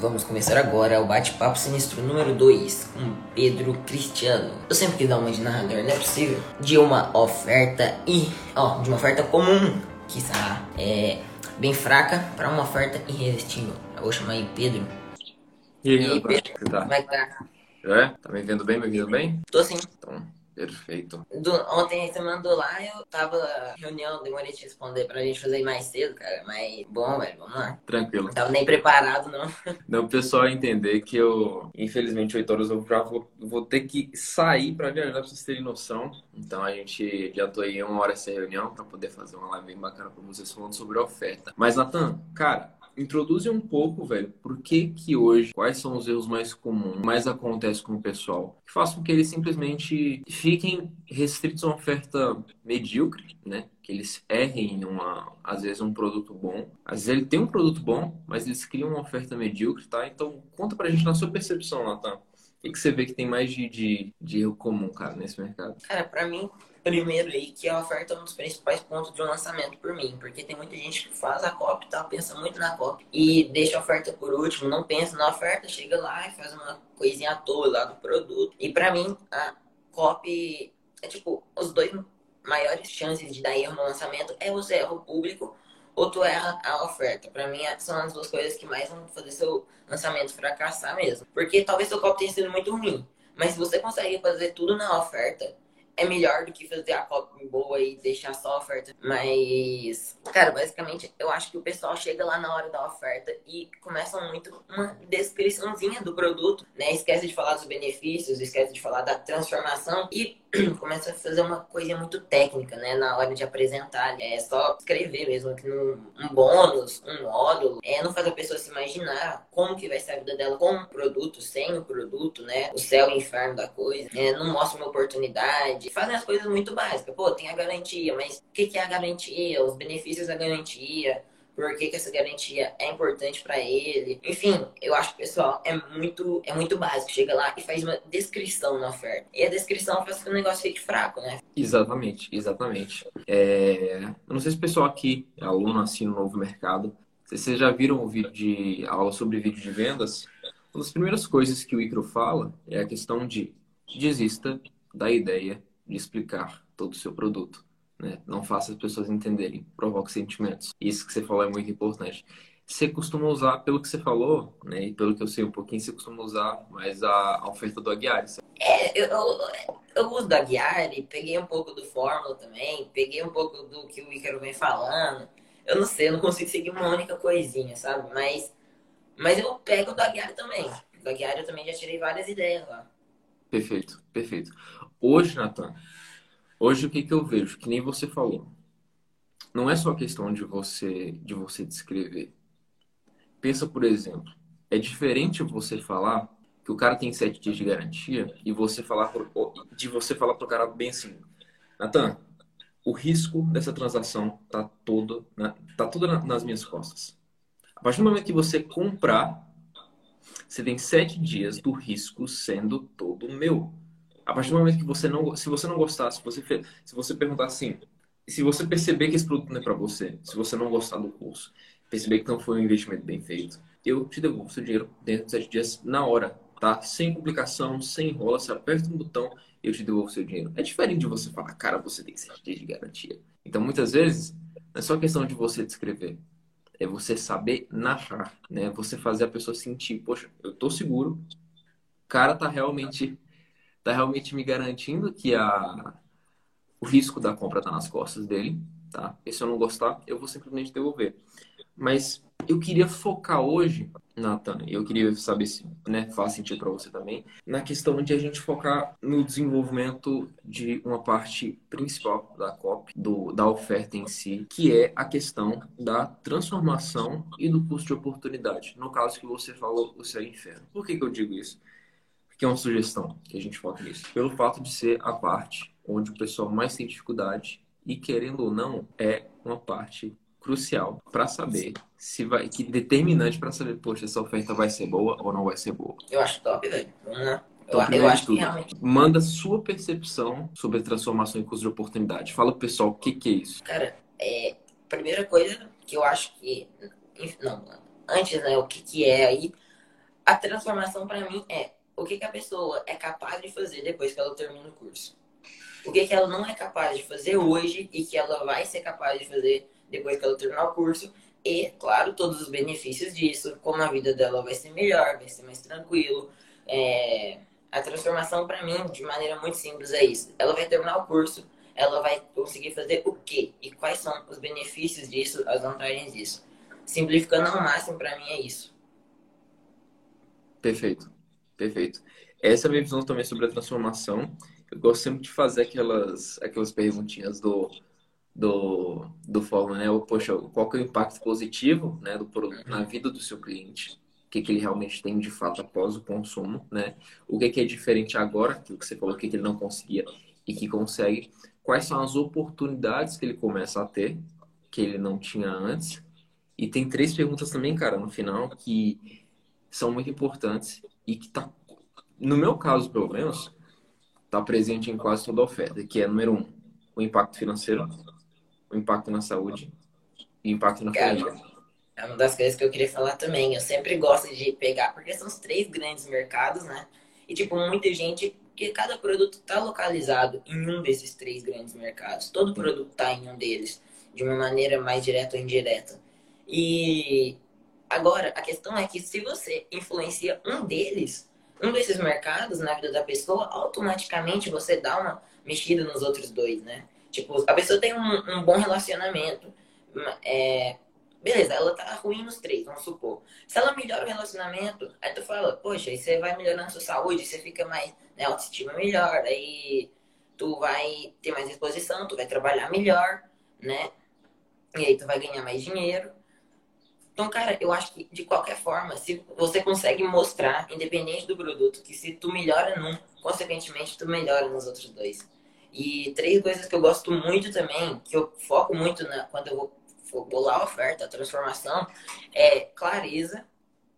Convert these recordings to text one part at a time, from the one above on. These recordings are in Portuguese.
Vamos começar agora o bate-papo sinistro número 2 com Pedro Cristiano. Eu sempre quis dar uma de narrador, não é possível. De uma oferta e, ó, de uma oferta comum, que está é, bem fraca, para uma oferta irresistível. Eu vou chamar aí Pedro. E aí, E aí, Pedro, como tá? como é que tá? É? Tá me vendo bem, me ouvindo bem? Tô sim. Então, perfeito. Do- ontem você mandou lá, eu tava reunião, demorei de responder pra gente fazer mais cedo, cara. Mas bom, velho, vamos lá. Tranquilo. Não tava nem preparado, não. Não, o pessoal entender que eu, infelizmente, 8 horas eu já vou, vou ter que sair pra viajar pra vocês terem noção. Então a gente adiantou aí uma hora essa reunião pra poder fazer uma live bem bacana pra vocês falando sobre a oferta. Mas, Natan, cara. Introduze um pouco, velho, por que que hoje, quais são os erros mais comuns, mais acontecem com o pessoal, que faz com que eles simplesmente fiquem restritos a uma oferta medíocre, né? Que eles errem em uma, às vezes, um produto bom. Às vezes ele tem um produto bom, mas eles criam uma oferta medíocre, tá? Então, conta pra gente na sua percepção, Natan. O que você vê que tem mais de, de, de erro comum, cara, nesse mercado? Cara, pra mim, primeiro aí, que a oferta é um dos principais pontos de um lançamento por mim. Porque tem muita gente que faz a copy tal, pensa muito na copy. E deixa a oferta por último, não pensa na oferta, chega lá e faz uma coisinha à toa lá do produto. E pra mim, a copy é tipo, os dois maiores chances de dar erro no lançamento é o público ou tu erra a oferta. Pra mim, são as duas coisas que mais vão fazer seu lançamento fracassar mesmo. Porque talvez seu copy tenha sido muito ruim. Mas se você consegue fazer tudo na oferta, é melhor do que fazer a copy boa e deixar só a oferta. Mas, cara, basicamente, eu acho que o pessoal chega lá na hora da oferta e começa muito uma descriçãozinha do produto, né? Esquece de falar dos benefícios, esquece de falar da transformação e começa a fazer uma coisa muito técnica, né? Na hora de apresentar. É só escrever mesmo, que um bônus, um módulo. É, não faz a pessoa se imaginar como que vai ser a vida dela com o produto, sem o produto, né? O céu e o inferno da coisa. É, não mostra uma oportunidade. Fazem as coisas muito básicas. Pô, tem a garantia, mas o que que é a garantia? Os benefícios da garantia? Por que, que essa garantia é importante para ele? Enfim, eu acho que pessoal é muito, é muito básico. Chega lá e faz uma descrição na oferta. E a descrição faz que o negócio fique fraco, né? Exatamente, exatamente. É, Eu não sei se o pessoal aqui é aluno assim no novo mercado. Vocês já viram o vídeo de aula sobre vídeo de vendas, uma das primeiras coisas que o Icaro fala é a questão de desista da ideia de explicar todo o seu produto. Né? Não faça as pessoas entenderem, provoque sentimentos. Isso que você falou é muito importante. Você costuma usar, pelo que você falou, né, e pelo que eu sei um pouquinho, você costuma usar mais a, a oferta do Aguiar. sabe? É, eu, eu, eu uso da Guiari, peguei um pouco do Fórmula também, peguei um pouco do que o Ícaro vem falando. Eu não sei, eu não consigo seguir uma única coisinha, sabe? Mas, mas eu pego da Guiari também. Da Guiari eu também já tirei várias ideias lá. Perfeito, perfeito. Hoje, Nathan, hoje o que que eu vejo? Que nem você falou. Não é só questão de você de você descrever. Pensa, por exemplo, é diferente você falar que o cara tem sete dias de garantia e você falar pro- de você falar pro cara bem assim, Nathan, o risco dessa transação tá todo na, tá tudo na- nas minhas costas. A partir do momento que você comprar, você tem sete dias do risco sendo todo meu. A partir do momento que você não, se você não gostar, se você, se você perguntar assim, se você perceber que esse produto não é para você, se você não gostar do curso, perceber que não foi um investimento bem feito, eu te devolvo seu dinheiro dentro de sete dias na hora, tá? Sem complicação, sem enrola, você aperta um botão eu te devolvo seu dinheiro. É diferente de você falar, cara, você tem sete dias de garantia. Então, muitas vezes, não é só questão de você descrever. É você saber narrar, né? Você fazer a pessoa sentir, poxa, eu tô seguro, o cara tá realmente tá realmente me garantindo que a, o risco da compra tá nas costas dele, tá? E se eu não gostar, eu vou simplesmente devolver. Mas eu queria focar hoje, Nathan, e eu queria saber se né, faz sentido para você também, na questão de a gente focar no desenvolvimento de uma parte principal da COP, do, da oferta em si, que é a questão da transformação e do custo de oportunidade. No caso que você falou, o seu inferno. Por que, que eu digo isso? Que é uma sugestão que a gente foca nisso. Pelo fato de ser a parte onde o pessoal mais tem dificuldade e, querendo ou não, é uma parte crucial para saber se vai, que determinante para saber, poxa, essa oferta vai ser boa ou não vai ser boa. Eu acho top, velho. Vamos lá. Então, Eu, eu acho que tudo, realmente. manda sua percepção sobre transformação e custo de oportunidade. Fala pro pessoal o que, que é isso. Cara, é, primeira coisa que eu acho que. Não, antes, né, o que, que é aí. a transformação para mim é o que, que a pessoa é capaz de fazer depois que ela termina o curso. O que, que ela não é capaz de fazer hoje e que ela vai ser capaz de fazer depois que ela terminar o curso. E, claro, todos os benefícios disso, como a vida dela vai ser melhor, vai ser mais tranquilo. É... A transformação, para mim, de maneira muito simples, é isso. Ela vai terminar o curso, ela vai conseguir fazer o quê? E quais são os benefícios disso, as vantagens disso. Simplificando ao máximo, para mim, é isso. Perfeito, perfeito. Essa é a minha visão também sobre a transformação. Eu gosto sempre de fazer aquelas, aquelas perguntinhas do, do, do fórum, né? Poxa, qual que é o impacto positivo né, do produto na vida do seu cliente? O que, que ele realmente tem de fato após o consumo, né? O que, que é diferente agora, aquilo que você falou, que ele não conseguia e que consegue. Quais são as oportunidades que ele começa a ter, que ele não tinha antes. E tem três perguntas também, cara, no final, que são muito importantes e que tá, no meu caso, pelo menos, tá presente em quase toda a oferta, que é número um, o impacto financeiro, o impacto na saúde e o impacto na família. É uma das coisas que eu queria falar também. Eu sempre gosto de pegar, porque são os três grandes mercados, né? E, tipo, muita gente, que cada produto tá localizado em um desses três grandes mercados. Todo produto tá em um deles, de uma maneira mais direta ou indireta. E Agora, a questão é que se você influencia um deles, um desses mercados na vida da pessoa, automaticamente você dá uma mexida nos outros dois, né? Tipo, a pessoa tem um, um bom relacionamento, é, beleza, ela tá ruim nos três, vamos supor. Se ela melhora o relacionamento, aí tu fala, poxa, aí você vai melhorando a sua saúde, você fica mais, né, autoestima melhor, aí tu vai ter mais disposição, tu vai trabalhar melhor, né? E aí tu vai ganhar mais dinheiro. Então, cara, eu acho que de qualquer forma, se você consegue mostrar, independente do produto, que se tu melhora num, consequentemente tu melhora nos outros dois. E três coisas que eu gosto muito também, que eu foco muito na, quando eu vou, bolar a oferta, a transformação, é clareza,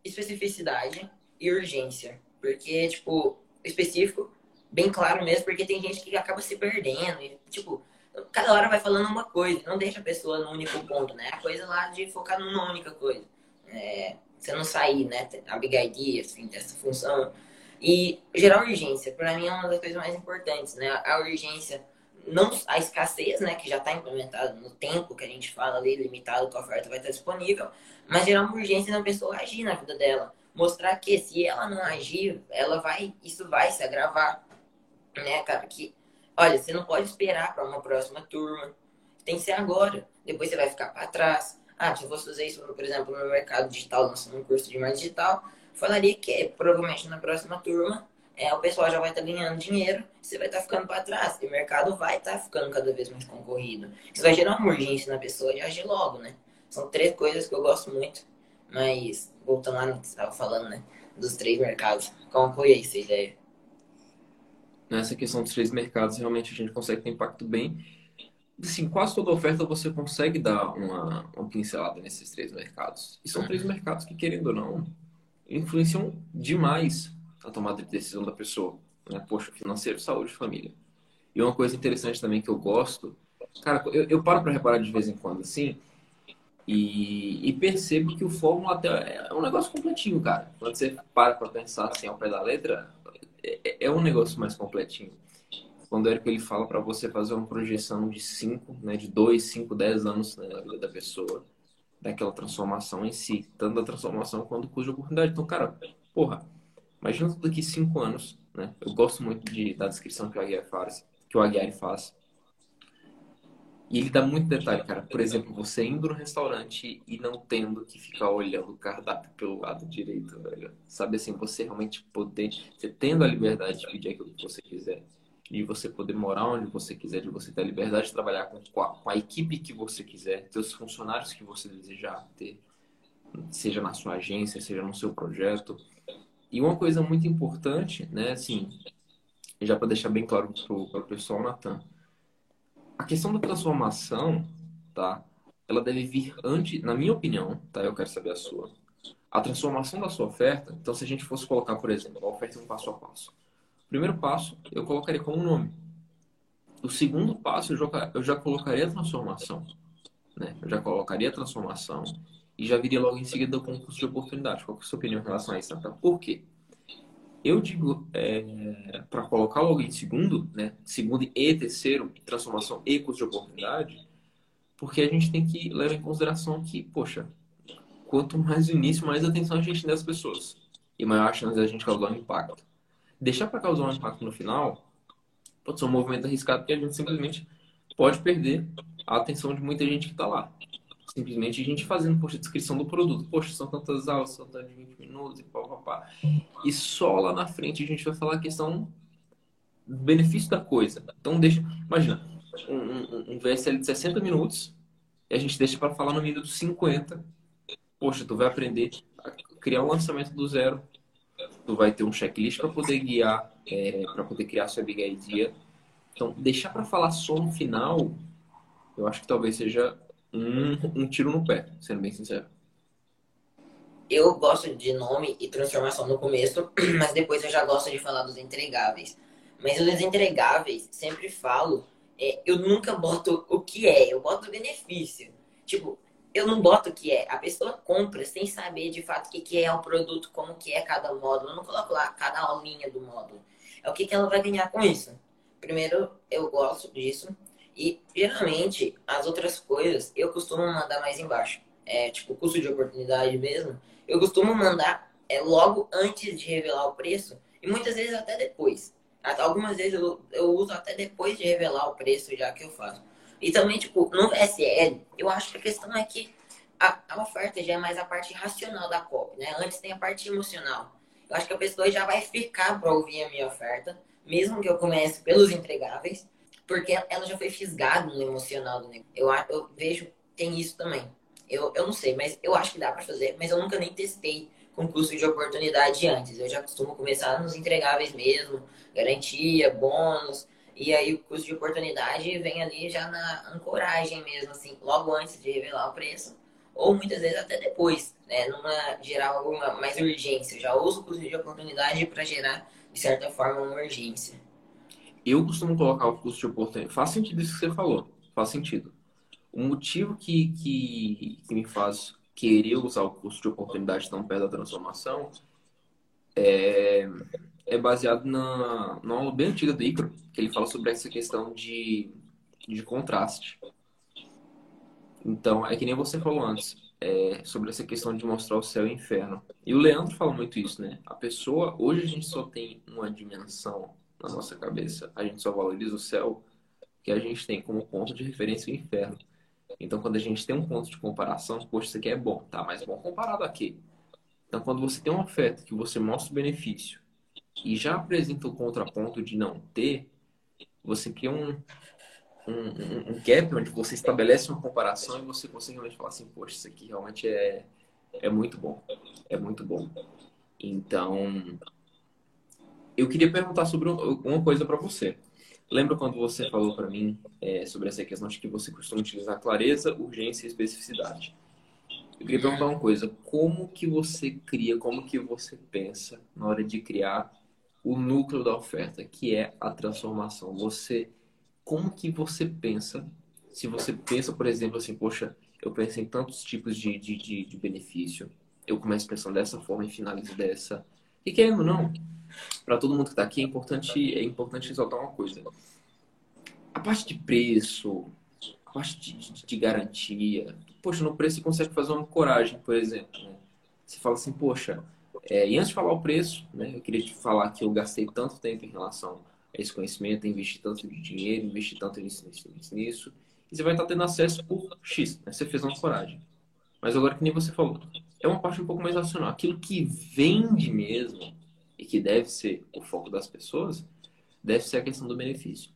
especificidade e urgência. Porque, tipo, específico, bem claro mesmo, porque tem gente que acaba se perdendo. E, tipo, cada hora vai falando uma coisa, não deixa a pessoa no único ponto, né? A coisa lá de focar numa única coisa. É, você não sair, né? A big idea, assim, dessa função. E gerar urgência, para mim é uma das coisas mais importantes, né? A urgência, não a escassez, né? Que já está implementada no tempo que a gente fala ali, limitado que a oferta vai estar disponível, mas gerar uma urgência na pessoa agir na vida dela. Mostrar que se ela não agir, ela vai, isso vai se agravar, né, cara? Que Olha, você não pode esperar para uma próxima turma. Tem que ser agora. Depois você vai ficar para trás. Ah, se eu fosse fazer isso, por exemplo, no mercado digital, lançando um curso de marketing digital, falaria que provavelmente na próxima turma é, o pessoal já vai estar tá ganhando dinheiro, você vai estar tá ficando para trás. E o mercado vai estar tá ficando cada vez mais concorrido. Isso vai gerar uma urgência na pessoa de agir logo, né? São três coisas que eu gosto muito. Mas, voltando lá no que você estava falando, né? Dos três mercados. Como foi aí essa ideia? Nessa questão dos três mercados, realmente a gente consegue ter impacto bem. Assim, quase toda oferta você consegue dar uma, uma pincelada nesses três mercados. E são três mercados que, querendo ou não, influenciam demais a tomada de decisão da pessoa. Né? Poxa, financeiro, saúde, família. E uma coisa interessante também que eu gosto, cara, eu, eu paro para reparar de vez em quando assim, e, e, percebo que o Fórmula até é um negócio completinho, cara. Quando você para para pensar assim ao pé da letra, é, é um negócio mais completinho. Quando o Érico ele fala para você fazer uma projeção de 5, né, de 2, 5, 10 anos né, na vida da pessoa, daquela transformação em si, tanto a transformação quanto cuja oportunidade. Então, cara, porra, imagina daqui 5 anos, né? Eu gosto muito de, da descrição que o Aguiar faz, que o Aguiar faz e ele dá muito detalhe, cara. Por exemplo, você indo no restaurante e não tendo que ficar olhando o cardápio pelo lado direito, velho. Sabe assim, você realmente poder, você tendo a liberdade de pedir aquilo que você quiser, de você poder morar onde você quiser, de você ter a liberdade de trabalhar com a, com a equipe que você quiser, ter os funcionários que você desejar ter, seja na sua agência, seja no seu projeto. E uma coisa muito importante, né, assim, já para deixar bem claro para o pessoal, Natan, a questão da transformação, tá? Ela deve vir antes, na minha opinião, tá? Eu quero saber a sua. A transformação da sua oferta, então se a gente fosse colocar, por exemplo, a oferta em um passo a passo. Primeiro passo, eu colocaria como nome. O segundo passo, eu já, eu já colocaria a transformação. Né? Eu já colocaria a transformação. e já viria logo em seguida o concurso de oportunidade. Qual é a sua opinião em relação a isso, Natan? Por quê? Eu digo é, para colocar logo em segundo, né? Segundo e terceiro, transformação e custo de oportunidade, porque a gente tem que levar em consideração que, poxa, quanto mais o início, mais atenção a gente das pessoas e maior a chance a gente causar um impacto. Deixar para causar um impacto no final pode ser um movimento arriscado porque a gente simplesmente pode perder a atenção de muita gente que está lá. Simplesmente a gente fazendo, poxa, descrição do produto. Poxa, são tantas aulas, são tantos 20 minutos e pá, pá, pá. E só lá na frente a gente vai falar a questão do benefício da coisa. Então, deixa. Imagina, um, um, um VSL de 60 minutos e a gente deixa para falar no minuto 50. Poxa, tu vai aprender a criar um lançamento do zero. Tu vai ter um checklist para poder guiar, é, para poder criar sua big idea. Então, deixar para falar só no final, eu acho que talvez seja um, um tiro no pé, sendo bem sincero. Eu gosto de nome e transformação no começo, mas depois eu já gosto de falar dos entregáveis. Mas os entregáveis, sempre falo, é, eu nunca boto o que é, eu boto o benefício. Tipo, eu não boto o que é. A pessoa compra sem saber de fato o que, que é o produto, como que é cada módulo. Eu não coloco lá cada aulinha do módulo. É o que, que ela vai ganhar com isso. Primeiro, eu gosto disso. E, geralmente, as outras coisas eu costumo mandar mais embaixo. É, tipo, custo de oportunidade mesmo. Eu costumo mandar é, logo antes de revelar o preço. E muitas vezes até depois. Algumas vezes eu, eu uso até depois de revelar o preço já que eu faço. E também, tipo, no SL, eu acho que a questão é que a, a oferta já é mais a parte racional da copy, né? Antes tem a parte emocional. Eu acho que a pessoa já vai ficar para ouvir a minha oferta, mesmo que eu comece pelos entregáveis porque ela já foi fisgada no emocional do negócio. Eu, eu vejo, tem isso também. Eu, eu não sei, mas eu acho que dá para fazer, mas eu nunca nem testei com custo de oportunidade antes. Eu já costumo começar nos entregáveis mesmo, garantia, bônus, e aí o custo de oportunidade vem ali já na ancoragem mesmo, assim, logo antes de revelar o preço, ou muitas vezes até depois, né, numa gerar alguma mais urgência. Eu já uso o custo de oportunidade para gerar, de certa forma, uma urgência. Eu costumo colocar o custo de oportunidade. Faz sentido isso que você falou. Faz sentido. O motivo que, que, que me faz querer usar o custo de oportunidade tão perto da transformação é, é baseado na, na aula bem antiga do Icaro, que ele fala sobre essa questão de, de contraste. Então, é que nem você falou antes, é, sobre essa questão de mostrar o céu e o inferno. E o Leandro fala muito isso, né? A pessoa, hoje a gente só tem uma dimensão na nossa cabeça. A gente só valoriza o céu que a gente tem como ponto de referência o inferno. Então, quando a gente tem um ponto de comparação, poxa, isso aqui é bom, tá? Mas bom comparado a quê? Então, quando você tem uma oferta que você mostra o benefício e já apresenta o contraponto de não ter, você cria um, um, um gap onde você estabelece uma comparação e você consegue realmente falar assim, poxa, isso aqui realmente é, é muito bom. É muito bom. Então, eu queria perguntar sobre uma coisa para você. Lembra quando você falou para mim é, sobre essa questão de que você costuma utilizar clareza, urgência e especificidade? Eu queria perguntar uma coisa. Como que você cria, como que você pensa na hora de criar o núcleo da oferta, que é a transformação? Você, como que você pensa? Se você pensa, por exemplo, assim, poxa, eu penso em tantos tipos de, de, de, de benefício, eu começo pensando dessa forma e finalizo dessa. E querendo ou não, para todo mundo que está aqui, é importante, é importante ressaltar uma coisa. A parte de preço, a parte de, de, garantia, poxa, no preço você consegue fazer uma coragem, por exemplo. Né? Você fala assim, poxa, é, e antes de falar o preço, né, eu queria te falar que eu gastei tanto tempo em relação a esse conhecimento, investi tanto de dinheiro, investi tanto nisso, nisso, nisso, nisso, e você vai estar tendo acesso por X, né? Você fez uma coragem. Mas agora que nem você falou, é uma parte um pouco mais racional. Aquilo que vende mesmo, que deve ser o foco das pessoas, deve ser a questão do benefício.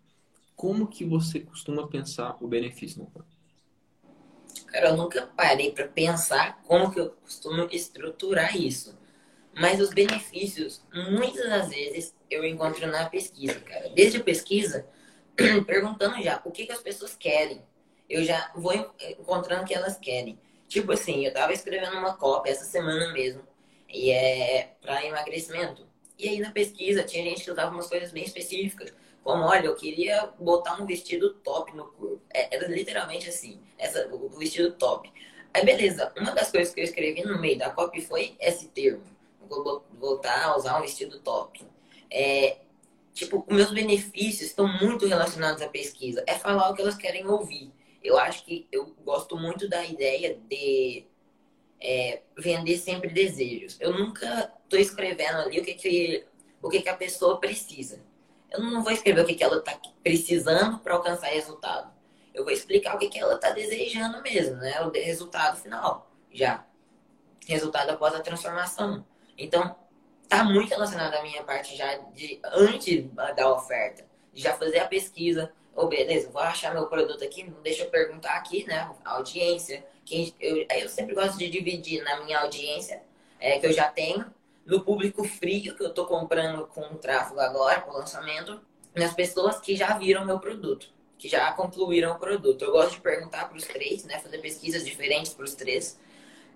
Como que você costuma pensar o benefício no Cara, eu nunca parei para pensar como que eu costumo estruturar isso. Mas os benefícios, muitas das vezes, eu encontro na pesquisa, cara. Desde a pesquisa, perguntando já o que, que as pessoas querem. Eu já vou encontrando o que elas querem. Tipo assim, eu tava escrevendo uma cópia essa semana mesmo. E é para emagrecimento. E aí na pesquisa tinha gente que usava umas coisas bem específicas, como, olha, eu queria botar um vestido top no corpo. É, era literalmente assim, essa, o vestido top. Aí, beleza. Uma das coisas que eu escrevi no meio da copy foi esse termo. Vou voltar a usar um vestido top. É, tipo, meus benefícios estão muito relacionados à pesquisa. É falar o que elas querem ouvir. Eu acho que eu gosto muito da ideia de é, vender sempre desejos. Eu nunca estou escrevendo ali o que, que, o que, que a pessoa precisa. Eu não vou escrever o que, que ela está precisando para alcançar resultado. Eu vou explicar o que, que ela está desejando mesmo, né? O resultado final, já. Resultado após a transformação. Então, tá muito relacionado à minha parte já de antes da oferta, já fazer a pesquisa. Ou oh, beleza, vou achar meu produto aqui, deixa eu perguntar aqui, né? A audiência, quem, eu, eu sempre gosto de dividir na minha audiência, é, que eu já tenho, no público frio, que eu estou comprando com o tráfego agora, com o lançamento, nas pessoas que já viram meu produto, que já concluíram o produto. Eu gosto de perguntar para os três, né, fazer pesquisas diferentes para os três.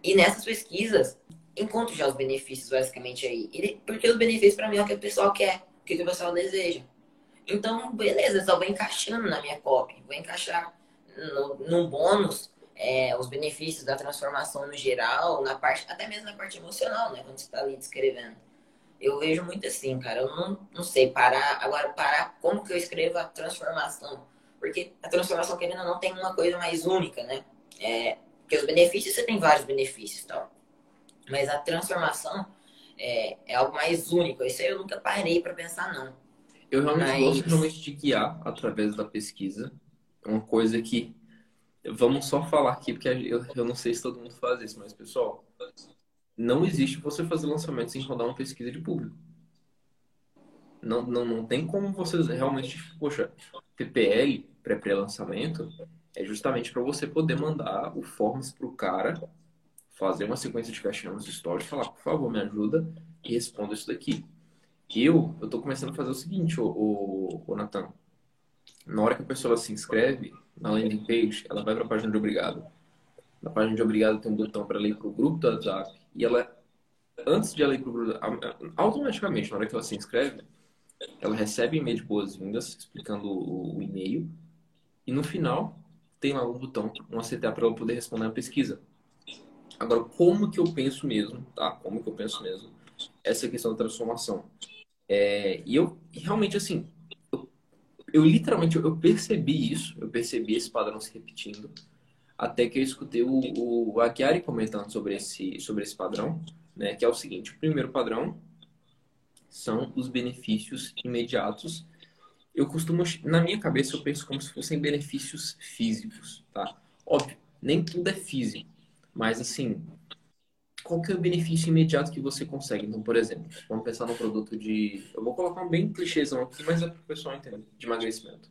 E nessas pesquisas, encontro já os benefícios, basicamente, aí. porque os benefícios, para mim, é o que o pessoal quer, o que o pessoal deseja. Então, beleza, só vou encaixando na minha copy, vou encaixar no, no bônus é, os benefícios da transformação no geral, na parte, até mesmo na parte emocional, né? Quando você está ali descrevendo. Eu vejo muito assim, cara. Eu não, não sei parar. Agora, parar como que eu escrevo a transformação. Porque a transformação, querendo ou não, tem uma coisa mais única, né? É, porque os benefícios, você tem vários benefícios tal. Mas a transformação é, é algo mais único. Isso aí eu nunca parei para pensar, não. Eu realmente Mas... gosto realmente de guiar através da pesquisa. É uma coisa que Vamos só falar aqui, porque eu, eu não sei se todo mundo faz isso, mas, pessoal, não existe você fazer lançamento sem rodar uma pesquisa de público. Não, não, não tem como vocês realmente. Poxa, PPL, pré-pré-lançamento, é justamente para você poder mandar o forms para o cara fazer uma sequência de caixinha nos stories e falar, por favor, me ajuda e responda isso daqui. Eu, eu tô começando a fazer o seguinte, o, o, o Natan. Na hora que a pessoa se inscreve, na landing page, ela vai para a página de obrigado. Na página de obrigado tem um botão para ler para o grupo do WhatsApp e ela, antes de ela ir para o grupo, automaticamente, na hora que ela se inscreve, ela recebe e-mail de boas-vindas explicando o, o e-mail e no final tem lá um botão, um CTA para ela poder responder a pesquisa. Agora, como que eu penso mesmo, tá? Como que eu penso mesmo essa questão da transformação? É, e eu realmente assim, eu literalmente eu percebi isso, eu percebi esse padrão se repetindo, até que eu escutei o, o Aguiari comentando sobre esse, sobre esse padrão, né, que é o seguinte: o primeiro padrão são os benefícios imediatos. Eu costumo, na minha cabeça, eu penso como se fossem benefícios físicos, tá? Óbvio, nem tudo é físico, mas assim, qual que é o benefício imediato que você consegue? Então, por exemplo, vamos pensar num produto de. Eu vou colocar um bem clichêzão aqui, mas é para o pessoal entender. De emagrecimento.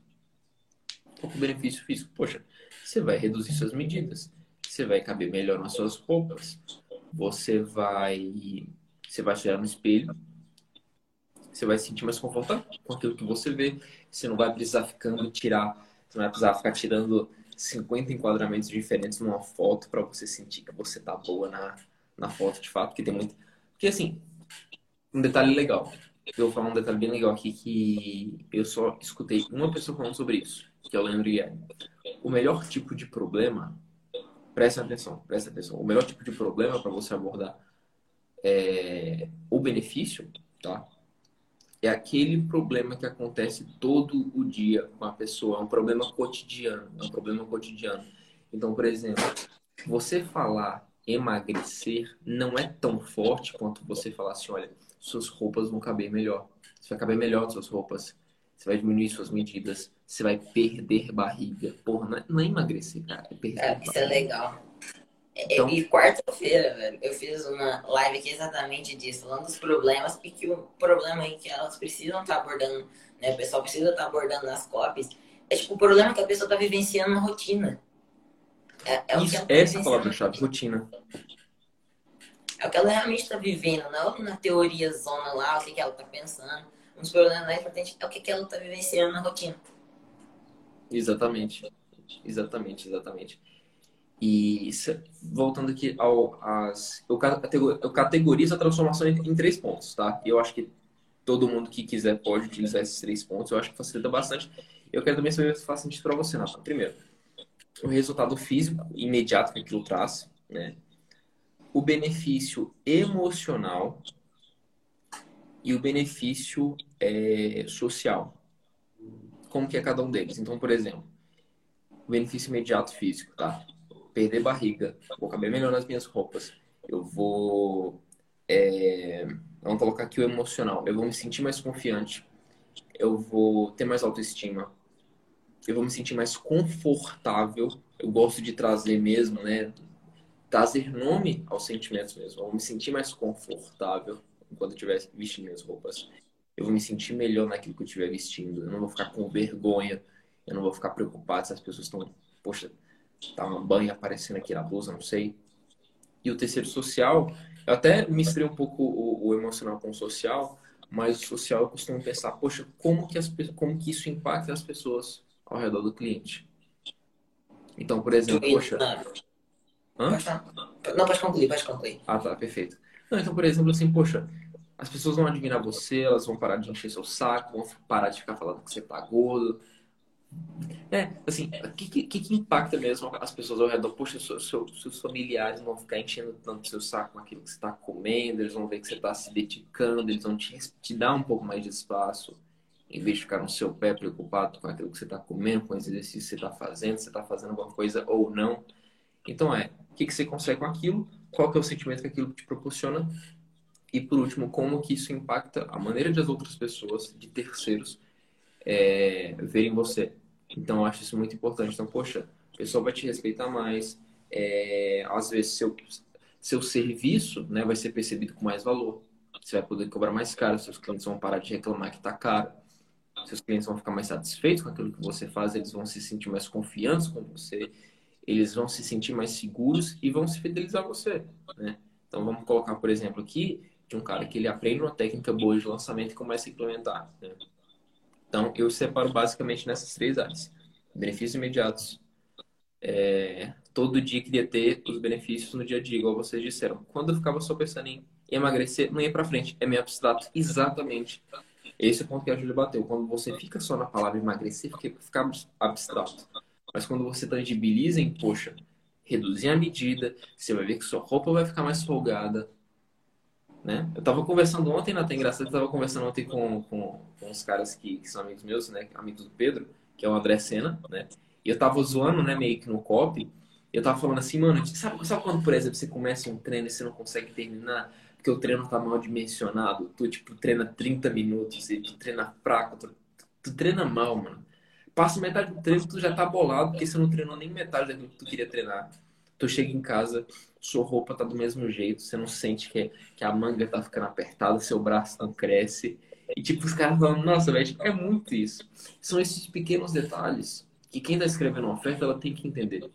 Qual que é o benefício físico? Poxa, você vai reduzir suas medidas. Você vai caber melhor nas suas roupas. Você vai. Você vai olhar no espelho. Você vai se sentir mais confortável com aquilo que você vê. Você não vai precisar ficando tirar. Você não vai precisar ficar tirando 50 enquadramentos diferentes numa foto para você sentir que você tá boa na, na foto, de fato, que tem muito. Porque assim, um detalhe legal. Eu vou falar um detalhe bem legal aqui que eu só escutei uma pessoa falando sobre isso, que é o Leandro Guilherme. O melhor tipo de problema, presta atenção, presta atenção. O melhor tipo de problema para você abordar é, o benefício, tá? É aquele problema que acontece todo o dia com a pessoa, é um problema cotidiano, é um problema cotidiano. Então, por exemplo, você falar emagrecer não é tão forte quanto você falar assim, olha, suas roupas vão caber melhor. Você vai caber melhor suas roupas. Você vai diminuir suas medidas. Você vai perder barriga. Porra, não é, não é emagrecer, cara. É perder é, Isso é legal. Então... E quarta-feira, velho, eu fiz uma live aqui exatamente disso, falando dos problemas e que o problema aí que elas precisam estar tá abordando, né? O pessoal precisa estar tá abordando nas copies. É tipo o problema que a pessoa está vivenciando na rotina. É, é Isso, essa é a palavra-chave, rotina. É o que ela realmente está vivendo, não na teoria zona lá, o que, que ela está pensando. Um dos problemas mais importantes é o que, que ela está vivenciando na rotina. Exatamente. Exatamente, exatamente. E voltando aqui ao as eu, eu categorizo a transformação em, em três pontos, tá? Eu acho que todo mundo que quiser pode utilizar esses três pontos. Eu acho que facilita bastante. Eu quero também saber se faz sentido para você, Nathan. Primeiro, o resultado físico imediato que aquilo traz. né? O benefício emocional e o benefício é, social. Como que é cada um deles? Então, por exemplo, o benefício imediato físico, tá? Perder barriga, vou caber melhor nas minhas roupas, eu vou. É, vamos colocar aqui o emocional, eu vou me sentir mais confiante, eu vou ter mais autoestima, eu vou me sentir mais confortável. Eu gosto de trazer mesmo, né? Trazer nome aos sentimentos mesmo. Eu vou me sentir mais confortável enquanto eu estiver vestindo minhas roupas. Eu vou me sentir melhor naquilo que eu estiver vestindo. Eu não vou ficar com vergonha. Eu não vou ficar preocupado se as pessoas estão, poxa, tá uma banha aparecendo aqui na blusa, não sei. E o terceiro social, eu até misturei um pouco o, o emocional com o social, mas o social eu costumo pensar, poxa, como que, as, como que isso impacta as pessoas ao redor do cliente? Então, por exemplo, poxa... Hã? Não, pode concluir, pode concluir. Ah, tá, perfeito. Não, então, por exemplo, assim, poxa, as pessoas vão admirar você, elas vão parar de encher seu saco, vão parar de ficar falando que você tá gordo. É, assim, o que, que, que, impacta mesmo as pessoas ao redor? Poxa, seu, seu, seus familiares vão ficar enchendo tanto seu saco com aquilo que você está comendo, eles vão ver que você está se dedicando, eles vão te, te dar um pouco mais de espaço, em vez de ficar no seu pé preocupado com aquilo que você está comendo, com os exercícios que você está fazendo, se você está fazendo alguma coisa ou não. Então é, o que, que você consegue com aquilo? Qual que é o sentimento que aquilo te proporciona? E por último, como que isso impacta a maneira de as outras pessoas, de terceiros, é, verem você. Então, eu acho isso muito importante. Então, poxa, a pessoa vai te respeitar mais. É, às vezes, seu, seu serviço né, vai ser percebido com mais valor. Você vai poder cobrar mais caro, seus clientes vão parar de reclamar que está caro. Seus clientes vão ficar mais satisfeitos com aquilo que você faz, eles vão se sentir mais confiantes com você, eles vão se sentir mais seguros e vão se fidelizar a você. Né? Então, vamos colocar, por exemplo, aqui de um cara que ele aprende uma técnica boa de lançamento e começa a implementar. Né? Então, eu separo basicamente nessas três áreas. Benefícios imediatos. É, todo dia queria ter os benefícios no dia a dia, igual vocês disseram. Quando eu ficava só pensando em emagrecer, não ia para frente. É meio abstrato. Exatamente. Esse é o ponto que a Júlia bateu. Quando você fica só na palavra emagrecer, fica abstrato. Mas quando você tangibiliza em, poxa, reduzir a medida, você vai ver que sua roupa vai ficar mais folgada, né? Eu tava conversando ontem, né, até engraçado, eu tava conversando ontem com, com, com uns caras que, que, são amigos meus, né? Amigos do Pedro, que é o André Senna, né? E eu tava zoando, né, meio que no copy. Eu tava falando assim, mano, sabe, sabe quando, por exemplo, você começa um treino e você não consegue terminar porque treino tá mal dimensionado? Tu, tipo, treina 30 minutos e tu treina fraco, tu, tu treina mal, mano. Passa metade do treino, tu já tá bolado porque você não treinou nem metade daquilo que tu queria treinar. Tu chega em casa, sua roupa tá do mesmo jeito, você não sente que, que a manga tá ficando apertada, seu braço não cresce. E tipo, os caras falam, nossa, velho, é muito isso. São esses pequenos detalhes que quem tá escrevendo uma oferta, ela tem que entender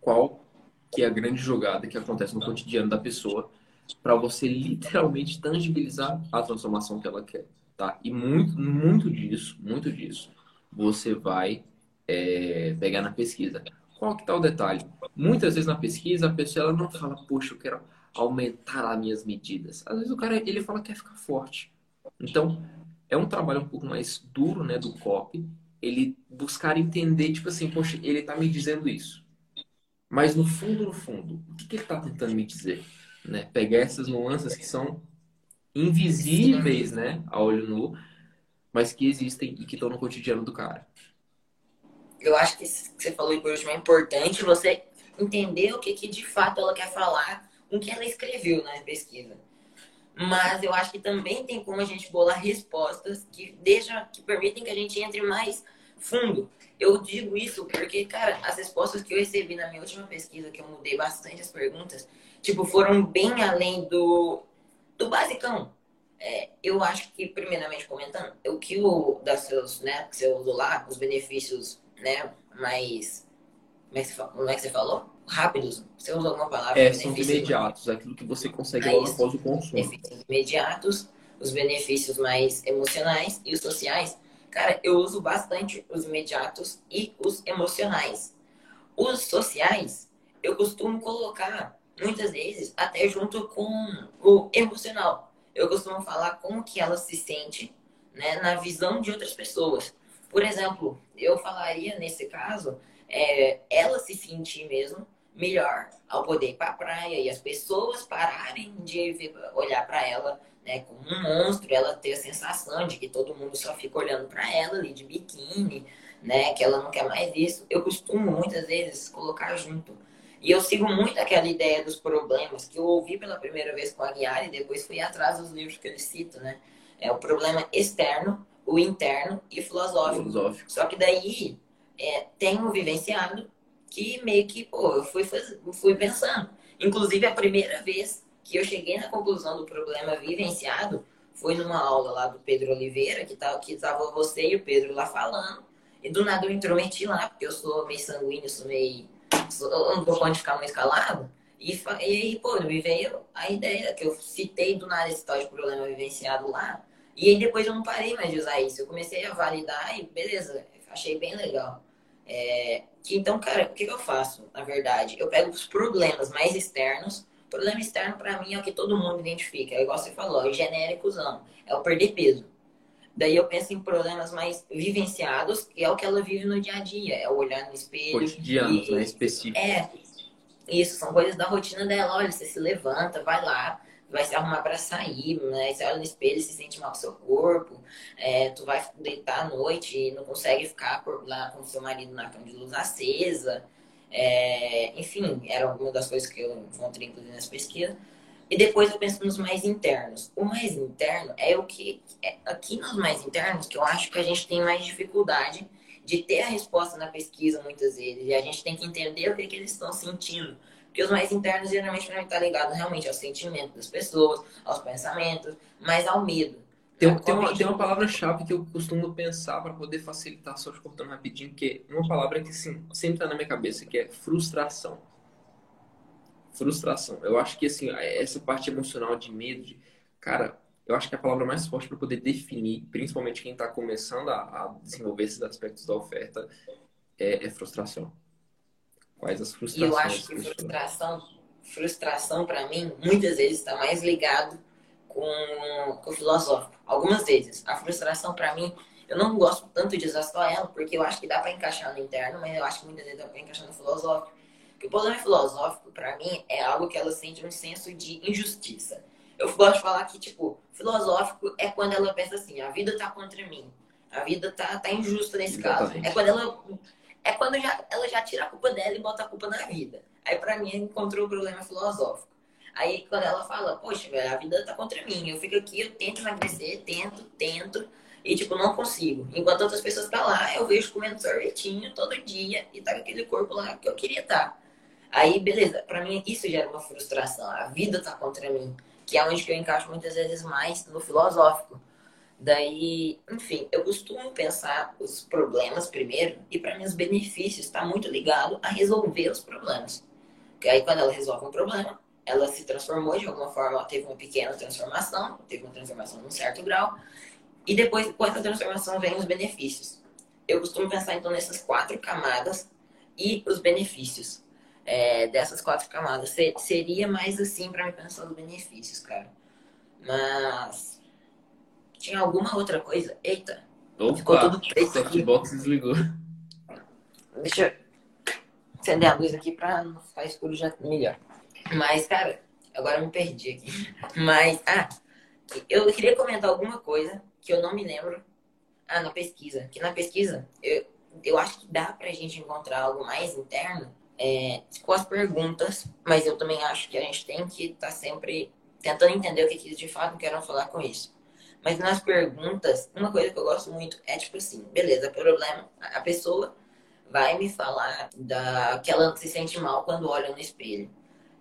qual que é a grande jogada que acontece no cotidiano da pessoa para você literalmente tangibilizar a transformação que ela quer, tá? E muito, muito disso, muito disso, você vai é, pegar na pesquisa. Qual que tá o detalhe? Muitas vezes na pesquisa a pessoa ela não fala, poxa, eu quero aumentar as minhas medidas. Às vezes o cara ele fala que quer ficar forte. Então, é um trabalho um pouco mais duro, né, do copy, ele buscar entender, tipo assim, poxa, ele tá me dizendo isso. Mas no fundo, no fundo, o que, que ele tá tentando me dizer? Né? Pegar essas nuances que são invisíveis, né, a olho nu, mas que existem e que estão no cotidiano do cara eu acho que isso que você falou por último é importante você entender o que, que de fato ela quer falar com o que ela escreveu na pesquisa. Mas eu acho que também tem como a gente bolar respostas que deixam, que permitem que a gente entre mais fundo. Eu digo isso porque, cara, as respostas que eu recebi na minha última pesquisa, que eu mudei bastante as perguntas, tipo, foram bem além do, do basicão. É, eu acho que, primeiramente comentando, o que o das seus, né, que você usou lá, os benefícios né, mais. Como é, que você, como é que você falou? Rápidos. Você usa alguma palavra? É, são imediatos, aquilo que você consegue é logo após o consumo. Benefícios imediatos, os benefícios mais emocionais e os sociais. Cara, eu uso bastante os imediatos e os emocionais. Os sociais, eu costumo colocar, muitas vezes, até junto com o emocional. Eu costumo falar como que ela se sente né, na visão de outras pessoas. Por exemplo, eu falaria nesse caso, é, ela se sentir mesmo melhor ao poder ir pra praia e as pessoas pararem de olhar para ela né, como um monstro, ela ter a sensação de que todo mundo só fica olhando para ela ali de biquíni, né, que ela não quer mais isso. Eu costumo muitas vezes colocar junto. E eu sigo muito aquela ideia dos problemas que eu ouvi pela primeira vez com a Guiara e depois fui atrás dos livros que ele cita, né? É o problema externo, o interno e filosófico. filosófico. Só que daí é, tem um vivenciado que meio que, pô, eu fui, fui pensando. Inclusive, a primeira vez que eu cheguei na conclusão do problema vivenciado foi numa aula lá do Pedro Oliveira, que tava, que tava você e o Pedro lá falando. E do nada eu intrometi lá, porque eu sou meio sanguíneo, sou meio. Eu não vou ficar muito escalado. E, e pô, me veio a ideia que eu citei do nada esse tal de problema vivenciado lá. E aí depois eu não parei mais de usar isso. Eu comecei a validar e beleza, achei bem legal. É, que, então, cara, o que, que eu faço, na verdade? Eu pego os problemas mais externos problema externo, para mim, é o que todo mundo identifica. É igual você falou, é genéricozão. É o perder peso. Daí eu penso em problemas mais vivenciados, que é o que ela vive no dia a dia. É o olhar no espelho. Cotidiano, e, né? Específico. É. Isso, são coisas da rotina dela. Olha, você se levanta, vai lá, vai se arrumar para sair, né? Você olha no espelho e se sente mal com seu corpo. É, tu vai deitar à noite e não consegue ficar lá com seu marido na cama de luz acesa. É, enfim, era uma das coisas que eu encontrei, inclusive, nessa pesquisa. E depois eu penso nos mais internos. O mais interno é o que. É aqui nos mais internos, que eu acho que a gente tem mais dificuldade de ter a resposta na pesquisa, muitas vezes. E a gente tem que entender o que, é que eles estão sentindo. Porque os mais internos geralmente não estão ligados realmente ao sentimento das pessoas, aos pensamentos, mas ao medo. Tem, tem, uma, tem uma palavra-chave que eu costumo pensar para poder facilitar, só te cortando rapidinho, que é uma palavra que sim, sempre está na minha cabeça, que é frustração. Frustração. Eu acho que assim, essa parte emocional de medo, de, cara, eu acho que a palavra mais forte para poder definir, principalmente quem está começando a, a, desenvolver esses aspectos da oferta, é, é frustração. Quais as frustrações? E eu acho que frustração, frustração para mim, muitas vezes está mais ligado com, com o filosófico. Algumas vezes. A frustração, para mim, eu não gosto tanto de usar só ela, porque eu acho que dá para encaixar no interno, mas eu acho que muitas vezes dá para encaixar no filosófico. Porque o problema filosófico, para mim, é algo que ela sente um senso de injustiça. Eu gosto de falar que, tipo, filosófico é quando ela pensa assim, a vida tá contra mim. A vida tá, tá injusta nesse Exatamente. caso. É quando ela. É quando já, ela já tira a culpa dela e bota a culpa na vida. Aí, para mim, encontrou o problema filosófico. Aí quando ela fala, poxa, velho, a vida tá contra mim. Eu fico aqui, eu tento emagrecer, tento, tento. E, tipo, não consigo. Enquanto outras pessoas estão tá lá, eu vejo comendo sorvetinho todo dia e tá com aquele corpo lá que eu queria estar. Tá. Aí, beleza, pra mim isso gera uma frustração. A vida tá contra mim. Que é onde que eu encaixo muitas vezes mais no filosófico. Daí, enfim, eu costumo pensar os problemas primeiro e para mim os benefícios está muito ligado a resolver os problemas. Porque aí quando ela resolve um problema, ela se transformou de alguma forma, teve uma pequena transformação, teve uma transformação num certo grau, e depois com essa transformação vem os benefícios. Eu costumo pensar então nessas quatro camadas e os benefícios é, dessas quatro camadas. Seria mais assim para me pensar os benefícios, cara. Mas tinha alguma outra coisa? Eita, Opa, ficou tudo preto aqui. box desligou. Deixa eu acender a luz aqui para não ficar escuro já melhor. Mas, cara, agora eu me perdi aqui. Mas, ah, eu queria comentar alguma coisa que eu não me lembro. Ah, na pesquisa. Que na pesquisa, eu, eu acho que dá pra gente encontrar algo mais interno é, com as perguntas, mas eu também acho que a gente tem que estar tá sempre tentando entender o que, eles de fato querem falar com isso. Mas nas perguntas, uma coisa que eu gosto muito é tipo assim, beleza, problema, a pessoa vai me falar da que ela se sente mal quando olha no espelho.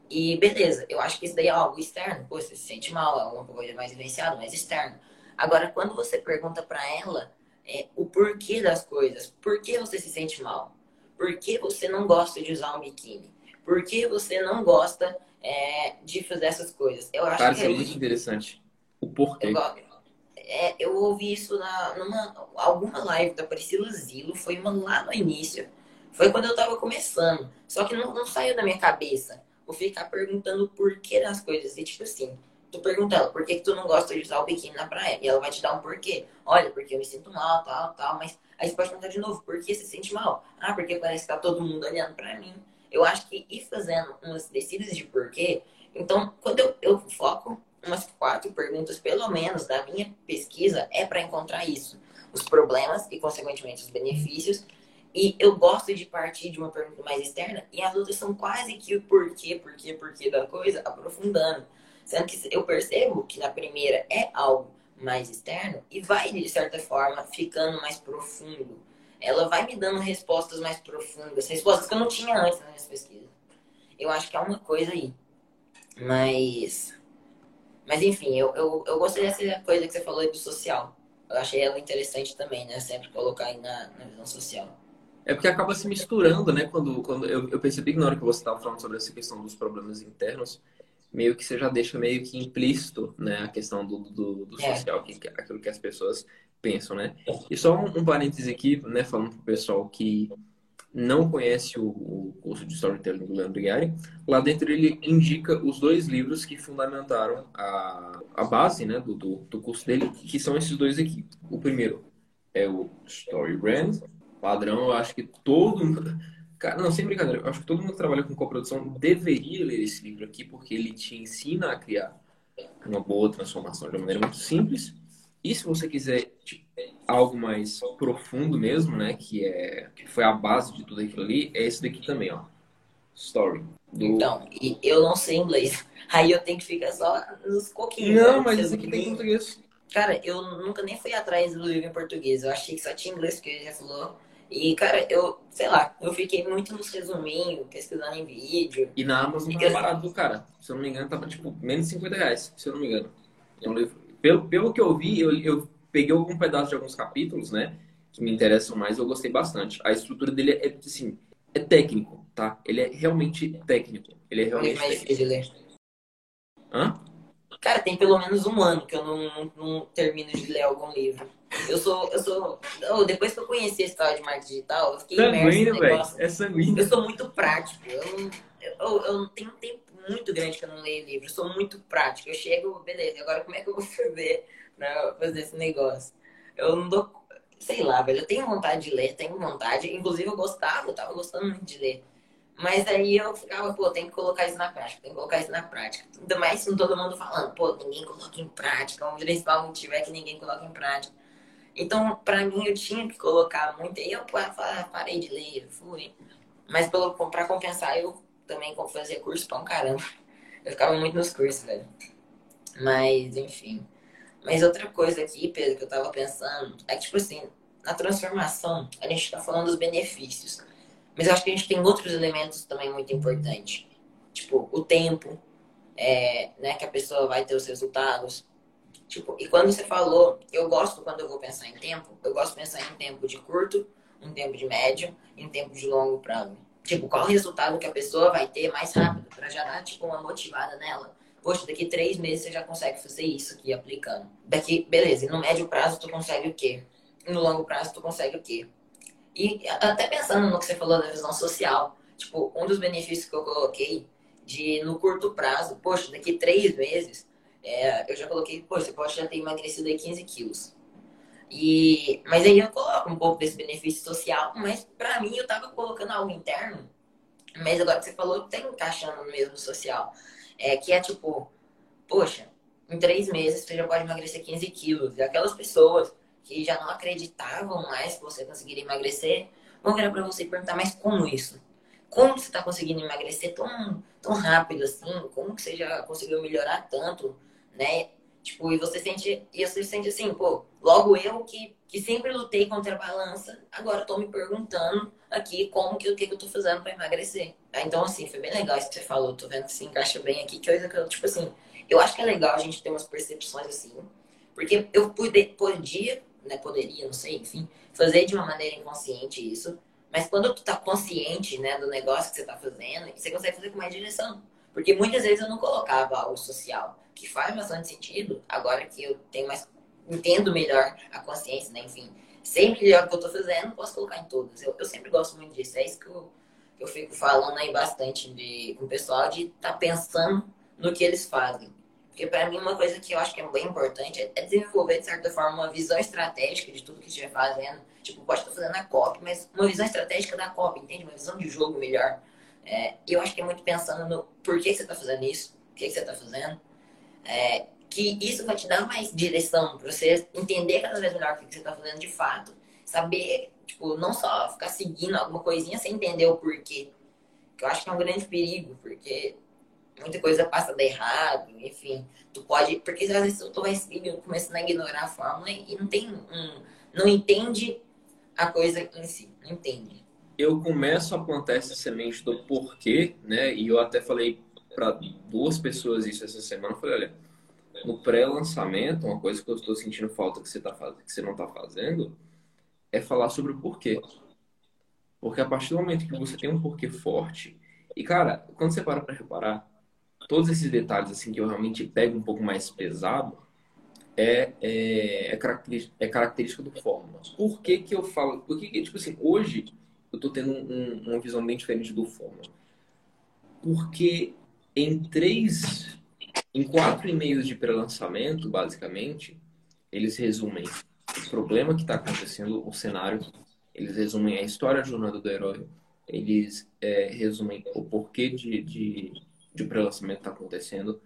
E beleza, eu acho que isso daí é algo externo. Pô, você se sente mal, é alguma coisa mais vivenciada, mais externo. Agora, quando você pergunta para ela é, o porquê das coisas, por que você se sente mal? Por que você não gosta de usar um biquíni? Por que você não gosta é, de fazer essas coisas? Eu acho Cara, que é, é muito interessante. O porquê. Eu, é, eu ouvi isso na, numa alguma live da Priscila Zilo, foi uma lá no início. Foi quando eu tava começando. Só que não, não saiu da minha cabeça ou ficar perguntando o porquê das coisas. E tipo assim, tu pergunta ela, por que, que tu não gosta de usar o biquíni na praia? E ela vai te dar um porquê. Olha, porque eu me sinto mal, tal, tal, mas aí você pode perguntar de novo, por que você se sente mal? Ah, porque parece que tá todo mundo olhando pra mim. eu acho que ir fazendo umas descidas de porquê. Então, quando eu, eu foco umas quatro perguntas, pelo menos, da minha pesquisa, é para encontrar isso. Os problemas e, consequentemente, os benefícios. E eu gosto de partir de uma pergunta mais externa e as outras são quase que o porquê, porquê, porquê da coisa, aprofundando. Sendo que eu percebo que na primeira é algo mais externo e vai, de certa forma, ficando mais profundo. Ela vai me dando respostas mais profundas, respostas que eu não tinha antes nas minhas pesquisas. Eu acho que é uma coisa aí. Mas. Mas enfim, eu, eu, eu gostei dessa coisa que você falou aí do social. Eu achei ela interessante também, né? Sempre colocar aí na, na visão social. É porque acaba se misturando, né? Quando, quando eu, eu percebi que na hora que você estava falando sobre essa questão dos problemas internos, meio que você já deixa meio que implícito, né? A questão do, do, do é. social, que, aquilo que as pessoas pensam, né? E só um, um parêntese aqui, né? Falando pro pessoal que não conhece o, o curso de Storytelling do Leandro Gary, lá dentro ele indica os dois livros que fundamentaram a, a base né, do, do, do curso dele, que são esses dois aqui. O primeiro é o Story Brand, padrão, eu acho que todo. Cara, não, sem brincadeira, eu acho que todo mundo que trabalha com coprodução deveria ler esse livro aqui, porque ele te ensina a criar uma boa transformação de uma maneira muito simples e se você quiser tipo, algo mais profundo mesmo, né, que é que foi a base de tudo aquilo ali, é esse daqui também, ó. Story. Do... Então, eu não sei inglês. Aí eu tenho que ficar só nos coquinhos. Não, né? mas esse aqui tem português. Cara, eu nunca nem fui atrás do livro em português. Eu achei que só tinha inglês, porque ele já falou. E, cara, eu, sei lá, eu fiquei muito nos resuminhos, pesquisando em vídeo. E na Amazon tá barato do cara. Se eu não me engano, tava tipo menos de 50 reais, se eu não me engano. É um livro pelo, pelo que eu vi, eu, eu peguei algum pedaço de alguns capítulos, né? Que me interessam mais, eu gostei bastante. A estrutura dele é, assim, é técnico, tá? Ele é realmente técnico. Ele é realmente mais técnico. de ler. Hã? Cara, tem pelo menos um ano que eu não, não, não, termino de ler algum livro. Eu sou. Eu sou. Oh, depois que eu conheci a história de marketing digital, eu fiquei sanguíneo, imerso no negócio. É sanguíneo. Eu sou muito prático. Eu, eu, eu não tenho tempo muito grande que eu não leio livro. Eu sou muito prático. Eu chego, beleza, agora como é que eu vou fazer pra fazer esse negócio? Eu não dou. Sei lá, velho. Eu tenho vontade de ler, tenho vontade. Inclusive, eu gostava, eu tava gostando muito de ler. Mas aí eu ficava, pô, tem que colocar isso na prática, tem que colocar isso na prática. Ainda mais com todo mundo falando, pô, ninguém coloca em prática. O principal motivo é que ninguém coloca em prática. Então, pra mim, eu tinha que colocar muito. Eu parei de ler, fui. Mas pra compensar, eu também fazia curso pra um caramba. Eu ficava muito nos cursos, velho. Mas, enfim. Mas outra coisa aqui, Pedro, que eu tava pensando, é que, tipo assim, na transformação, a gente tá falando dos benefícios. Mas eu acho que a gente tem outros elementos também muito importantes. Tipo, o tempo, é, né, que a pessoa vai ter os resultados. Tipo, e quando você falou, eu gosto quando eu vou pensar em tempo, eu gosto de pensar em tempo de curto, um tempo de médio e um tempo de longo prazo. Tipo, qual o resultado que a pessoa vai ter mais rápido, para já dar, tipo, uma motivada nela. Poxa, daqui três meses você já consegue fazer isso aqui aplicando. Daqui, beleza, e no médio prazo tu consegue o quê? No longo prazo tu consegue o quê? E até pensando no que você falou da visão social, tipo, um dos benefícios que eu coloquei de no curto prazo, poxa, daqui três meses, é, eu já coloquei, poxa, você pode já ter emagrecido aí 15 quilos. E, mas aí eu coloco um pouco desse benefício social, mas para mim eu tava colocando algo interno, mas agora que você falou, tá encaixando no mesmo social. É que é tipo, poxa, em três meses você já pode emagrecer 15 quilos. E aquelas pessoas que já não acreditavam mais que você conseguiria emagrecer, vão virar para você e perguntar, mas como isso? Como você está conseguindo emagrecer tão, tão rápido assim? Como que você já conseguiu melhorar tanto, né? Tipo, e você sente, e você sente assim, pô, logo eu que, que sempre lutei contra a balança, agora tô me perguntando aqui como que o que, que eu tô fazendo para emagrecer. Ah, então, assim, foi bem legal isso que você falou, tô vendo que se encaixa bem aqui, que coisa que eu, tipo assim, eu acho que é legal a gente ter umas percepções assim, porque eu pude, podia, né, poderia, não sei, enfim, fazer de uma maneira inconsciente isso, mas quando tu tá consciente, né, do negócio que você tá fazendo, você consegue fazer com mais direção. Porque muitas vezes eu não colocava o social que faz bastante sentido, agora que eu tenho mais. entendo melhor a consciência, né? Enfim, sei melhor o que eu tô fazendo, posso colocar em todas. Eu, eu sempre gosto muito disso. É isso que eu, que eu fico falando aí bastante de, com o pessoal, de estar tá pensando no que eles fazem. Porque para mim, uma coisa que eu acho que é bem importante é, é desenvolver, de certa forma, uma visão estratégica de tudo que estiver fazendo. Tipo, pode estar fazendo a COP, mas uma visão estratégica da COP, entende? Uma visão de jogo melhor. É, eu acho que é muito pensando no porquê você está fazendo isso, o que você está fazendo. É, que isso vai te dar mais direção para você entender cada vez melhor o que você está fazendo de fato. Saber, tipo, não só ficar seguindo alguma coisinha sem entender o porquê. Que eu acho que é um grande perigo, porque muita coisa passa de errado, enfim. Tu pode. Porque às vezes tu vai começando a ignorar a fórmula e não tem um. Não entende a coisa em si. Não entende. Eu começo a plantar essa semente do porquê, né? E eu até falei para duas pessoas isso essa semana. Eu falei, olha, no pré-lançamento, uma coisa que eu estou sentindo falta que você, tá, que você não está fazendo é falar sobre o porquê. Porque a partir do momento que você tem um porquê forte, e cara, quando você para para reparar, todos esses detalhes assim que eu realmente pego um pouco mais pesado é, é, é, característica, é característica do Fórmula. Por que, que eu falo? Porque, tipo assim, hoje eu tô tendo um, uma visão bem diferente do Fórmula. Porque em três, em quatro e-mails de pré-lançamento, basicamente, eles resumem o problema que está acontecendo, o cenário, eles resumem a história, a jornada do herói, eles é, resumem o porquê de, de de um pré-lançamento está acontecendo.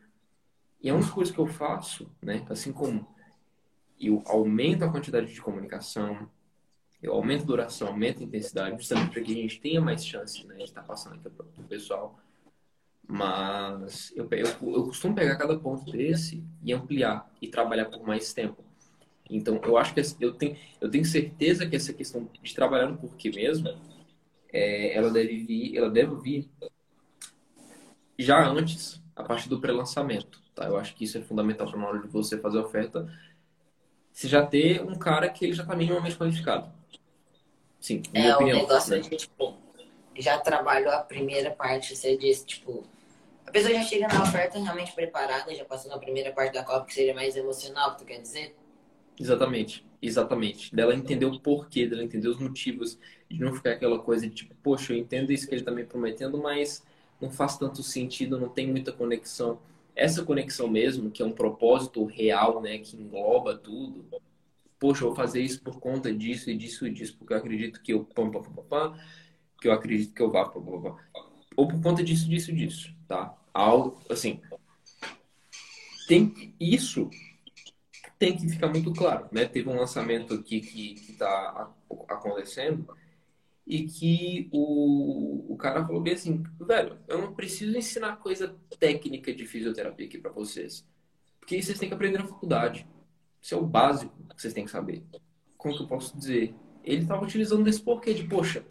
E é uma das coisas que eu faço, né? Assim como eu aumento a quantidade de comunicação, eu aumento a duração, aumento a intensidade, justamente para que a gente tenha mais chance né, de estar tá passando aqui para o pessoal. Mas eu, eu, eu costumo pegar cada ponto desse e ampliar e trabalhar por mais tempo. Então, eu acho que eu tenho, eu tenho certeza que essa questão de trabalhar no porquê mesmo, é, ela deve vir, ela deve vir já antes, a partir do pré-lançamento. Tá? Eu acho que isso é fundamental para na hora de você fazer a oferta. Você já ter um cara que ele já está minimamente qualificado. Sim, é, minha opinião. O negócio né? de, tipo, já trabalhou a primeira parte, você disse, tipo, a pessoa já chega na oferta realmente preparada, já passou na primeira parte da Copa, que seria mais emocional, tu quer dizer? Exatamente, exatamente. Dela entender o porquê, dela entender os motivos, de não ficar aquela coisa de tipo, poxa, eu entendo isso que ele está me prometendo, mas não faz tanto sentido, não tem muita conexão. Essa conexão mesmo, que é um propósito real, né, que engloba tudo. Poxa, eu vou fazer isso por conta disso e disso e disso, porque eu acredito que eu pam, pam, pam, pam, que eu acredito que eu vá, pam, pam, pam. ou por conta disso, disso, disso, tá? Algo assim. Tem isso tem que ficar muito claro, né? Teve um lançamento aqui que está acontecendo e que o, o cara falou bem assim, velho, eu não preciso ensinar coisa técnica de fisioterapia aqui para vocês. Porque vocês têm que aprender na faculdade. Isso é o básico que vocês têm que saber. Como que eu posso dizer? Ele estava utilizando desse porquê de, poxa,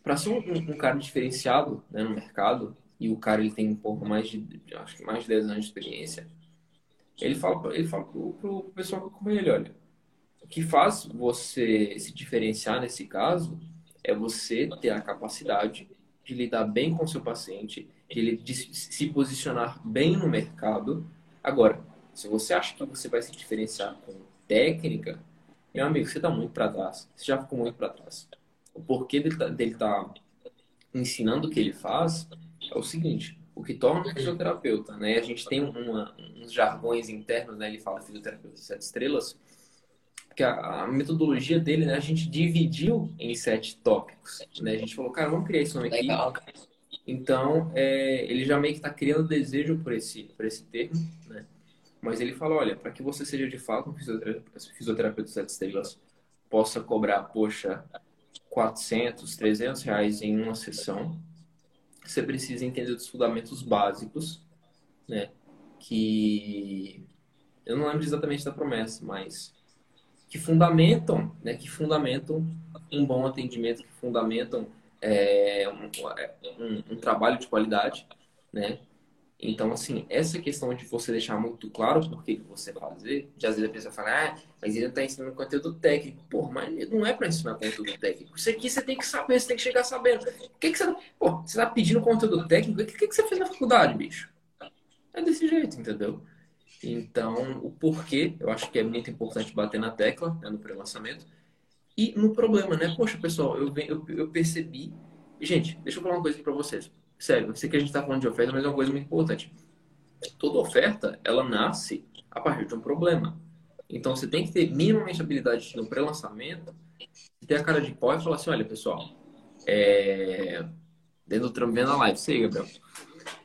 para ser um, um, cara diferenciado né, no mercado, e o cara ele tem um pouco mais de, acho que mais de 10 anos de experiência, ele fala, ele fala pro, pro pessoal que acompanha ele, olha, o que faz você se diferenciar nesse caso é você ter a capacidade de lidar bem com o seu paciente, de se posicionar bem no mercado. Agora, se você acha que você vai se diferenciar com técnica, meu amigo, você está muito para trás. Você já ficou muito para trás. O porquê dele tá, dele tá ensinando o que ele faz é o seguinte: o que torna um fisioterapeuta, né? A gente tem uma, uns jargões internos, né? Ele fala fisioterapeuta sete estrelas que a, a, metodologia dele, né, a gente dividiu em sete tópicos. Né? A gente falou, cara, vamos criar nome aqui. Legal. Então, é, ele já meio que está criando desejo por esse, por esse termo, né? Mas ele fala, olha, para que você seja de fato um fisioterapeuta, fisioterapeuta sete estrelas, possa cobrar, poxa, 400, 300 reais em uma sessão, você precisa entender os fundamentos básicos, né? Que eu não lembro exatamente da promessa, mas que fundamentam, né, que fundamentam um bom atendimento, que fundamentam é, um, um, um, trabalho de qualidade, né? Então, assim, essa questão de você deixar muito claro por que você fazer, de às vezes a pessoa fala, ah, mas ele está ensinando conteúdo técnico. Pô, mas não é para ensinar conteúdo técnico. Isso aqui você tem que saber, você tem que chegar sabendo. O que, que você. Pô, você está pedindo conteúdo técnico? O que, que você fez na faculdade, bicho? É desse jeito, entendeu? Então, o porquê, eu acho que é muito importante bater na tecla né, no pré-lançamento. E no problema, né? Poxa, pessoal, eu, eu, eu percebi. Gente, deixa eu falar uma coisa aqui pra vocês. Sério, eu sei que a gente tá falando de oferta, mas é uma coisa muito importante. Toda oferta, ela nasce a partir de um problema. Então, você tem que ter minimamente habilidade no pré-lançamento, ter a cara de pau e falar assim: olha, pessoal, é... dentro do trampo, vendo a live. Sei, Gabriel.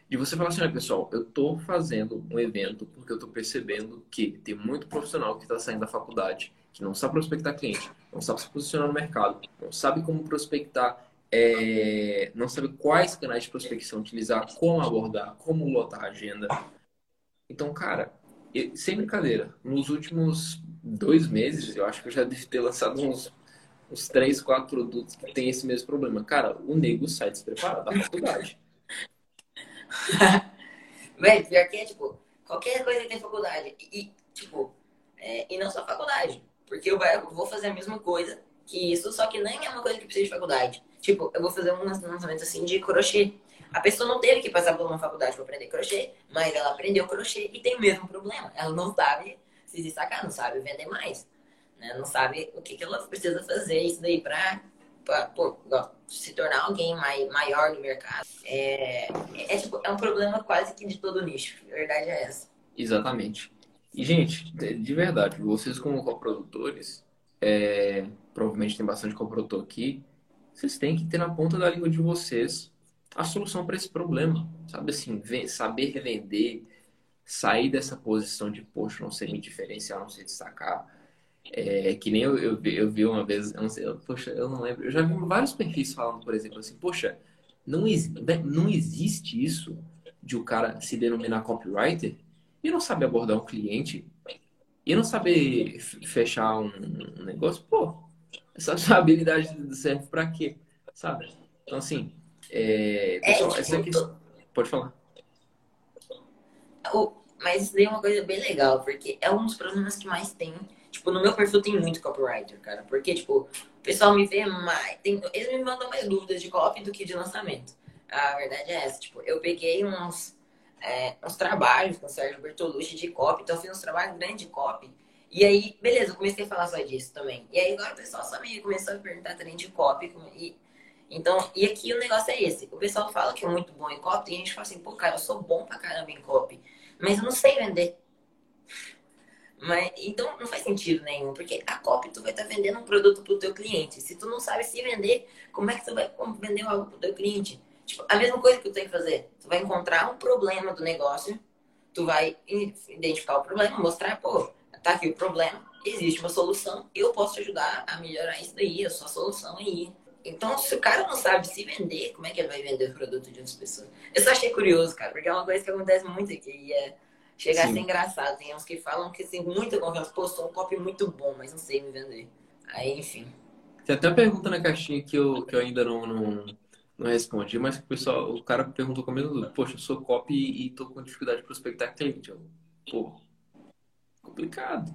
E você fala assim, olha, pessoal, eu tô fazendo um evento porque eu tô percebendo que tem muito profissional que está saindo da faculdade, que não sabe prospectar cliente, não sabe se posicionar no mercado, não sabe como prospectar, é... não sabe quais canais de prospecção utilizar, como abordar, como lotar a agenda. Então, cara, sem brincadeira, nos últimos dois meses, eu acho que eu já devo ter lançado uns, uns três, quatro produtos que tem esse mesmo problema. Cara, o nego sai despreparado da faculdade. Velho, pior que é, tipo, qualquer coisa que tem faculdade. E, tipo, é, e não só faculdade. Porque eu, eu vou fazer a mesma coisa que isso, só que nem é uma coisa que precisa de faculdade. Tipo, eu vou fazer um lançamento assim de crochê. A pessoa não teve que passar por uma faculdade para aprender crochê, mas ela aprendeu crochê e tem o mesmo problema. Ela não sabe se destacar, não sabe vender mais. Né? Não sabe o que, que ela precisa fazer isso daí para se tornar alguém mai, maior no mercado. É, é, tipo, é um problema quase que de todo nicho. A verdade é essa. Exatamente. E, gente, de verdade, vocês como coprodutores, é, provavelmente tem bastante coprodutor aqui, vocês têm que ter na ponta da língua de vocês a solução para esse problema. Sabe assim, saber revender, sair dessa posição de, poxa, não sei me diferenciar, não sei destacar. É, que nem eu, eu, eu, vi uma vez, eu não sei, eu, poxa, eu não lembro, eu já vi vários perfis falando, por exemplo, assim, poxa, não, né, não existe isso de o cara se denominar copywriter e não saber abordar um cliente e não saber fechar um, um negócio, pô, essa habilidade serve para quê? Sabe? Então, assim, é, pessoal, é, essa aqui... Pode falar. Mas isso daí é uma coisa bem legal, porque é um dos problemas que mais tem. Tipo, no meu perfil tem muito copywriter, cara. Porque, tipo, o pessoal me vê mais. Tem, eles me mandam mais dúvidas de copy do que de lançamento. A verdade é essa. Tipo, eu peguei uns, é, uns trabalhos com o Sérgio Bertolucci de copy, então eu fiz uns trabalhos grandes de copy. E aí, beleza, eu comecei a falar só disso também. E aí agora o pessoal só me começou a perguntar também de copy. E, então, e aqui o negócio é esse. O pessoal fala que é muito bom em copy, e a gente fala assim, pô, cara, eu sou bom pra caramba em copy mas eu não sei vender. Mas, então não faz sentido nenhum, porque a copy tu vai estar tá vendendo um produto para o teu cliente. Se tu não sabe se vender, como é que tu vai vender algo para o teu cliente? Tipo, a mesma coisa que tu tem que fazer. Tu vai encontrar um problema do negócio, tu vai identificar o problema, mostrar, pô, tá aqui o problema, existe uma solução, eu posso te ajudar a melhorar isso daí, a sua solução aí. Então, se o cara não sabe se vender, como é que ele vai vender o produto de outras pessoas? Eu só achei curioso, cara, porque é uma coisa que acontece muito aqui. E é, chega Sim. a ser engraçado. Tem uns que falam que tem muita confiança. Pô, sou um copy muito bom, mas não sei me vender. Aí, enfim. Tem até uma pergunta na caixinha que eu, que eu ainda não, não, não respondi, mas o pessoal, o cara perguntou com a mesma dúvida. Poxa, eu sou copy e tô com dificuldade de prospectar cliente. Eu, pô, complicado.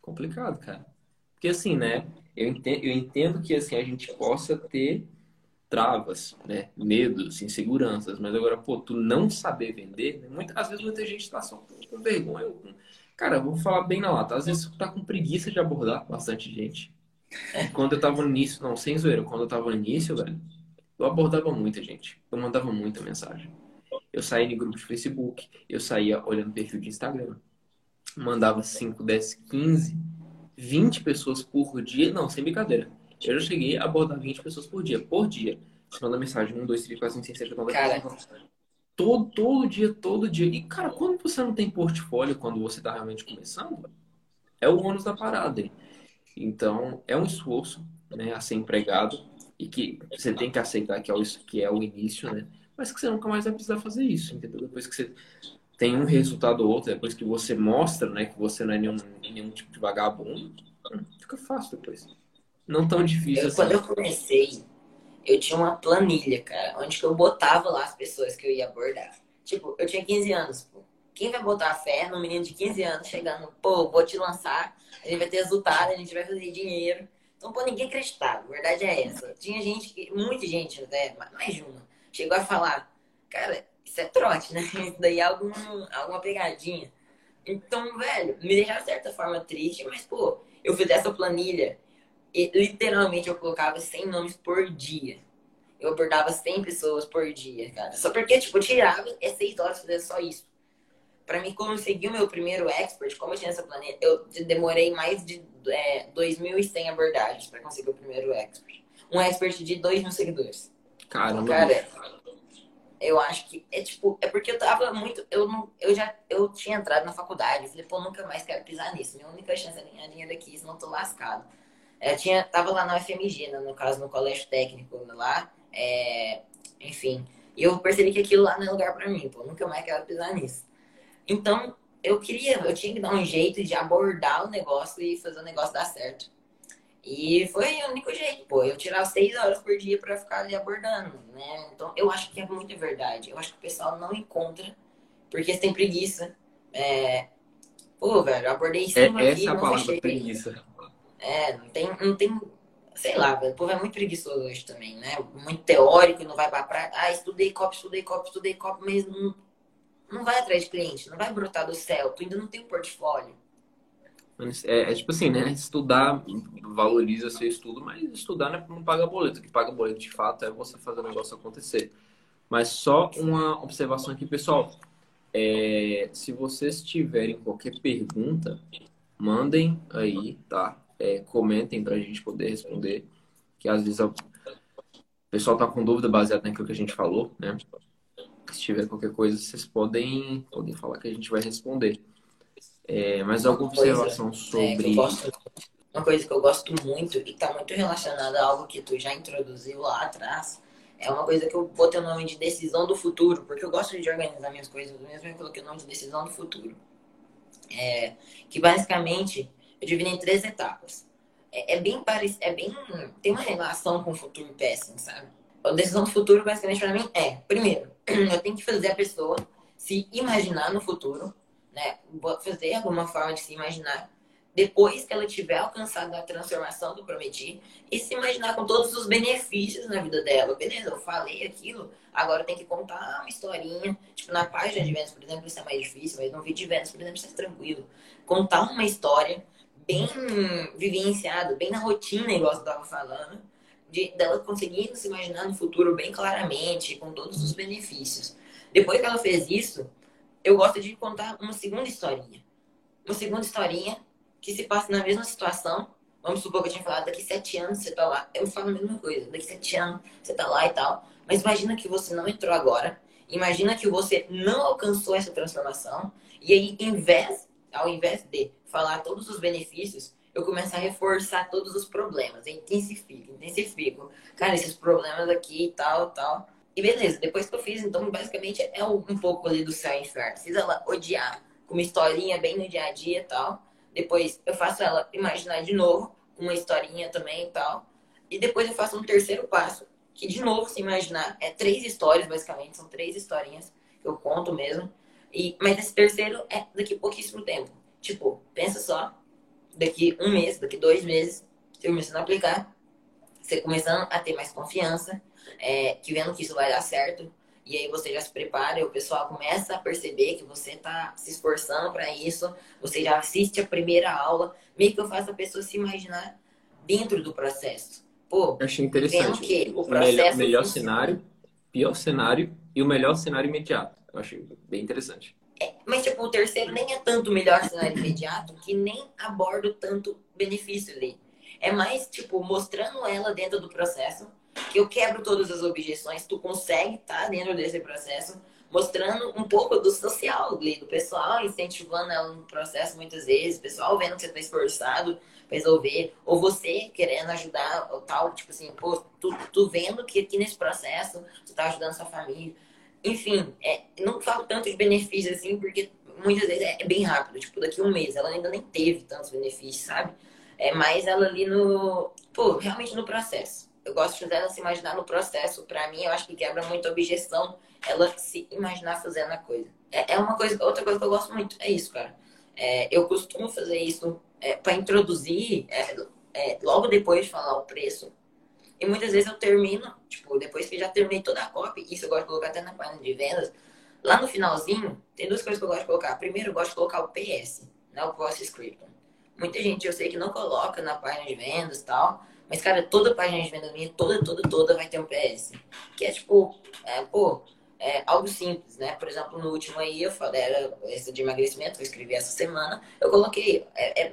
Complicado, cara. Porque assim, né? eu entendo, eu entendo que assim a gente possa ter travas, né? Medos, inseguranças, mas agora, pô, tu não saber vender, né? muitas, às vezes muita gente tá só com, vergonha. Cara, eu vou falar bem na lata, às vezes tu tá com preguiça de abordar bastante gente. Quando eu tava nisso, não, sem zoeira, quando eu tava no início, velho, eu abordava muita gente, eu mandava muita mensagem. Eu saía em grupo de Facebook, eu saía olhando perfil de Instagram, mandava 5, 10, 15 20 pessoas por dia. Não, sem brincadeira. Eu já cheguei a abordar 20 pessoas por dia. Por dia. Você manda mensagem 1, 2, 3, 4, 5, 6, 7, 8, 9, 10. Cara. Todo, todo dia, todo dia. E, cara, quando você não tem portfólio, quando você está realmente começando, é o ônus da parada. Hein? Então, é um esforço né, a ser empregado e que você tem que aceitar que é o, que é o início, né? Mas que você nunca mais vai precisar fazer isso, entendeu? Depois que você tem um resultado ou outro, depois que você mostra, né, que você não é nenhum, nenhum tipo de vagabundo, fica fácil depois. Não tão difícil eu, assim. Quando eu comecei, eu tinha uma planilha, cara, onde que eu botava lá as pessoas que eu ia abordar. Tipo, eu tinha 15 anos, pô. Quem vai botar fé num menino de 15 anos chegando, pô, vou te lançar, a gente vai ter resultado, a gente vai fazer dinheiro. Então, pô, ninguém acreditava, a verdade é essa. Tinha gente, que, muita gente até, mais de uma, chegou a falar, cara, isso é trote, né? Isso daí é algum, alguma pegadinha. Então, velho, me deixava de certa forma triste, mas, pô, eu fiz essa planilha e literalmente eu colocava 100 nomes por dia. Eu abordava 100 pessoas por dia, cara. Só porque, tipo, eu tirava é 6 horas fazer só isso. Pra mim conseguir o meu primeiro expert, como eu tinha essa planilha, eu demorei mais de é, 2.100 abordagens pra conseguir o primeiro expert. Um expert de 2 mil seguidores. Caramba. Cara, eu acho que é tipo, é porque eu tava muito, eu não, eu já, eu tinha entrado na faculdade, falei, pô, nunca mais quero pisar nisso. Minha única chance é ganhar dinheiro aqui, senão tô lascado. Eu é, tinha, tava lá na UFMG, né, no caso, no colégio técnico lá, é, enfim. E eu percebi que aquilo lá não é lugar para mim, pô, nunca mais quero pisar nisso. Então, eu queria, eu tinha que dar um jeito de abordar o negócio e fazer o negócio dar certo. E foi o único jeito, pô. Eu tirava seis horas por dia para ficar ali abordando, né? Então, eu acho que é muito verdade. Eu acho que o pessoal não encontra porque tem preguiça. É... Pô, velho, eu abordei cima é, Essa é a palavra, fechei. preguiça. É, não tem, não tem... Sei lá, velho. O povo é muito preguiçoso hoje também, né? Muito teórico, não vai pra praia. Ah, estudei copy, estudei copy, estudei copy, mas não, não vai atrás de cliente, não vai brotar do céu. Tu ainda não tem um portfólio. É, é, tipo assim, né? Estudar valoriza seu estudo, mas estudar não, é, não paga boleto. O que paga boleto de fato é você fazer o negócio acontecer. Mas só uma observação aqui, pessoal. É, se vocês tiverem qualquer pergunta, mandem aí, tá? É, comentem para a gente poder responder. Que às vezes o pessoal tá com dúvida baseada naquilo que a gente falou, né? Se tiver qualquer coisa, vocês podem, podem falar que a gente vai responder. É, mas alguma observação coisa, sobre. É, gosto, uma coisa que eu gosto muito e está muito relacionada a algo que tu já introduziu lá atrás. É uma coisa que eu botei o nome de decisão do futuro, porque eu gosto de organizar minhas coisas, mesmo eu coloquei o nome de decisão do futuro. É, que basicamente eu divido em três etapas. É, é bem parecido, é bem. tem uma relação com o futuro péssimo, sabe? A decisão do futuro, basicamente, para mim, é: primeiro, eu tenho que fazer a pessoa se imaginar no futuro né? Fazer alguma forma de se imaginar depois que ela tiver alcançado a transformação do prometi e se imaginar com todos os benefícios na vida dela. Beleza, eu falei aquilo, agora tem que contar uma historinha. Tipo, na página de vendas, por exemplo, isso é mais difícil, mas no vídeo de vendas, por exemplo, isso é tranquilo. Contar uma história bem vivenciada, bem na rotina, igual você estava falando, de, dela conseguindo se imaginar no futuro bem claramente, com todos os benefícios. Depois que ela fez isso, eu gosto de contar uma segunda historinha. Uma segunda historinha que se passa na mesma situação. Vamos supor que eu tinha falado, daqui sete anos você tá lá. Eu falo a mesma coisa, daqui sete anos você tá lá e tal. Mas imagina que você não entrou agora. Imagina que você não alcançou essa transformação. E aí, em vez, ao invés de falar todos os benefícios, eu começo a reforçar todos os problemas. Eu intensifico, intensifico. Cara, esses problemas aqui e tal, tal. E beleza, depois que eu fiz, então basicamente é um, pouco ali do céu e inferno. Fiz ela odiar, com uma historinha bem no dia a dia e tal. Depois eu faço ela imaginar de novo, com uma historinha também e tal. E depois eu faço um terceiro passo, que de novo, se imaginar, é três histórias basicamente, são três historinhas que eu conto mesmo. E, mas esse terceiro é daqui a pouquíssimo tempo. Tipo, pensa só, daqui um mês, daqui dois meses, você começando a aplicar, você começando a ter mais confiança, é, que vendo que isso vai dar certo, e aí você já se prepara e o pessoal começa a perceber que você está se esforçando para isso, você já assiste a primeira aula, meio que eu faço a pessoa se imaginar dentro do processo. Pô, eu achei interessante. Que o processo melhor, melhor cenário, pior cenário e o melhor cenário imediato. Eu achei bem interessante. É, mas, tipo, o terceiro nem é tanto o melhor cenário imediato que nem abordo tanto benefício ali. É mais, tipo, mostrando ela dentro do processo eu quebro todas as objeções, tu consegue estar tá dentro desse processo, mostrando um pouco do social do pessoal, incentivando ela no processo muitas vezes, pessoal vendo que você está esforçado para resolver, ou você querendo ajudar, ou tal, tipo assim, pô, tu, tu vendo que aqui nesse processo tu tá ajudando sua família. Enfim, é, não falo tanto de benefícios assim, porque muitas vezes é, é bem rápido, tipo, daqui a um mês, ela ainda nem teve tantos benefícios, sabe? É mais ela ali no, pô, realmente no processo eu gosto dela se imaginar no processo. Para mim, eu acho que quebra muito a objeção ela se imaginar fazendo a coisa. É, é uma coisa, outra coisa que eu gosto muito, é isso, cara. É, eu costumo fazer isso é, para introduzir, é, é, logo depois de falar o preço. E muitas vezes eu termino, tipo, depois que já terminei toda a copy, isso eu gosto de colocar até na página de vendas. Lá no finalzinho, tem duas coisas que eu gosto de colocar. Primeiro, eu gosto de colocar o PS, né, o Post Script. Muita gente eu sei que não coloca na página de vendas e tal. Mas, cara, toda página de venda minha, toda, toda, toda vai ter um PS. Que é tipo, é, pô, é algo simples, né? Por exemplo, no último aí eu falei, era essa de emagrecimento, eu escrevi essa semana, eu coloquei, é, é,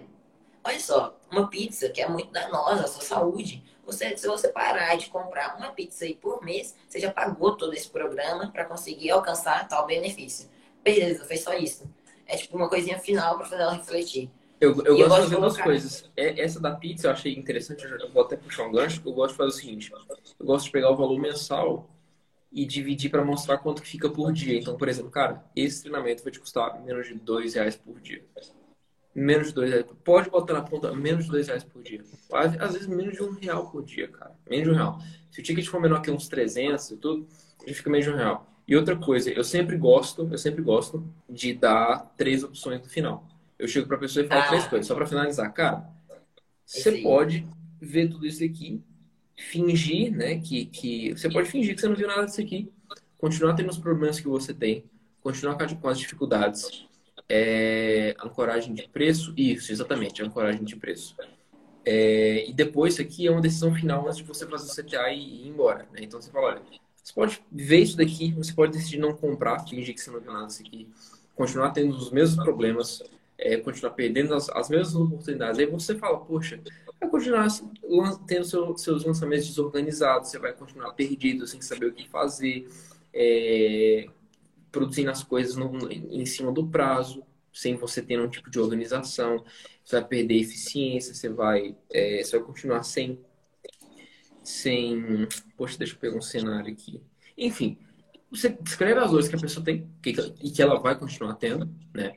olha só, uma pizza que é muito danosa à sua saúde. Você, se você parar de comprar uma pizza aí por mês, você já pagou todo esse programa para conseguir alcançar tal benefício. Beleza, fez só isso. É tipo uma coisinha final para fazer ela refletir. Eu, eu, eu gosto de fazer duas coisas. É, essa da pizza eu achei interessante, eu vou até puxar um gancho, eu gosto de fazer o seguinte, eu gosto de pegar o valor mensal e dividir para mostrar quanto que fica por dia. Então, por exemplo, cara, esse treinamento vai te custar menos de dois reais por dia. Menos de dois reais. Pode botar na ponta menos de dois reais por dia. Às, às vezes menos de um real por dia, cara. Menos de um real. Se o ticket for menor que uns 300 e tudo, já fica menos de um real. E outra coisa, eu sempre gosto, eu sempre gosto de dar três opções no final. Eu chego para a pessoa e falo ah. três coisas, só para finalizar. Cara, você pode ver tudo isso aqui, fingir, né, que, que você pode fingir que você não viu nada disso aqui, continuar tendo os problemas que você tem, continuar com as dificuldades, é, ancoragem de preço, isso, exatamente, ancoragem de preço. É, e depois, isso aqui é uma decisão final antes de você fazer o CTA e ir embora. Né? Então você fala, olha, você pode ver isso daqui, você pode decidir não comprar, fingir que você não viu nada disso aqui, continuar tendo os mesmos problemas, é, continuar perdendo as, as mesmas oportunidades. Aí você fala, poxa, vai continuar tendo seu, seus lançamentos desorganizados, você vai continuar perdido, sem saber o que fazer, é, produzindo as coisas no, em cima do prazo, sem você ter um tipo de organização, você vai perder eficiência, você vai, é, você vai continuar sem, sem, poxa, deixa eu pegar um cenário aqui. Enfim, você descreve as dores que a pessoa tem e que ela vai continuar tendo, né?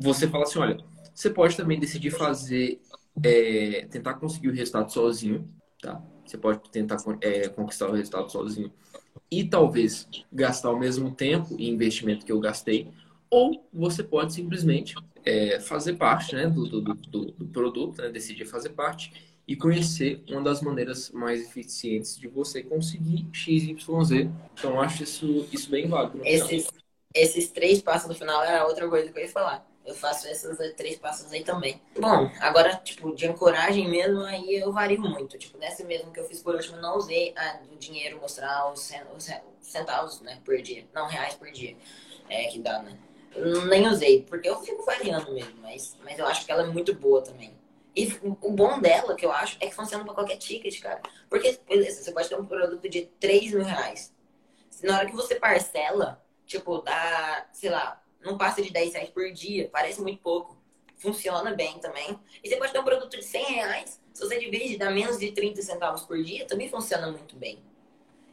Você fala assim, olha, você pode também decidir fazer, é, tentar conseguir o resultado sozinho, tá? Você pode tentar é, conquistar o resultado sozinho e talvez gastar o mesmo tempo e investimento que eu gastei, ou você pode simplesmente é, fazer parte né, do, do, do, do produto, né, decidir fazer parte e conhecer uma das maneiras mais eficientes de você conseguir XYZ. Então, acho isso, isso bem válido. Esses, esses três passos no final era outra coisa que eu ia falar. Eu faço esses três passos aí também. Bom, agora, tipo, de ancoragem mesmo, aí eu vario muito. Tipo, nessa mesmo que eu fiz por último, eu não usei a, o dinheiro mostrar os, centavos, né, por dia. Não, reais por dia. É, que dá, né? Eu nem usei, porque eu fico variando mesmo, mas, mas eu acho que ela é muito boa também. E o bom dela, que eu acho, é que funciona para qualquer ticket, cara. Porque, beleza, você pode ter um produto de 3 mil reais. Na hora que você parcela, tipo, dá, sei lá, não passa de 10 reais por dia, parece muito pouco. Funciona bem também. E você pode ter um produto de 100 reais, se você divide, dá menos de 30 centavos por dia, também funciona muito bem.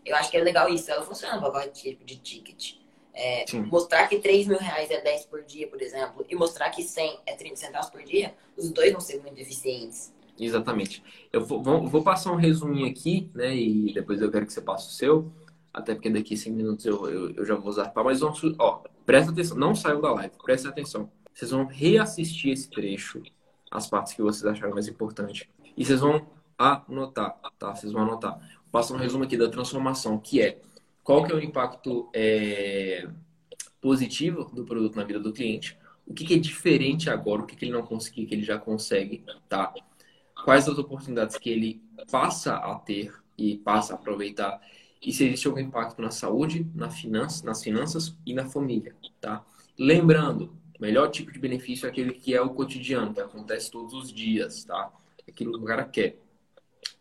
Eu acho que é legal isso, ela funciona para qualquer tipo de ticket. É, mostrar que 3 mil reais é 10 por dia, por exemplo, e mostrar que 100 é 30 centavos por dia, os dois vão ser muito eficientes. Exatamente. Eu vou, vou passar um resuminho aqui, né? E depois eu quero que você passe o seu. Até porque daqui a 5 minutos eu, eu, eu, já vou usar. Mas vamos, ó, Presta atenção, não saiam da live, presta atenção. Vocês vão reassistir esse trecho, as partes que vocês acharam mais importantes. E vocês vão anotar, tá? Vocês vão anotar. Passa um resumo aqui da transformação, que é qual que é o impacto é, positivo do produto na vida do cliente, o que, que é diferente agora, o que, que ele não conseguiu, que ele já consegue, tá? Quais as oportunidades que ele passa a ter e passa a aproveitar e se existe algum impacto na saúde, na finança, nas finanças e na família, tá? Lembrando, o melhor tipo de benefício é aquele que é o cotidiano, que acontece todos os dias, tá? Aquilo que o cara quer.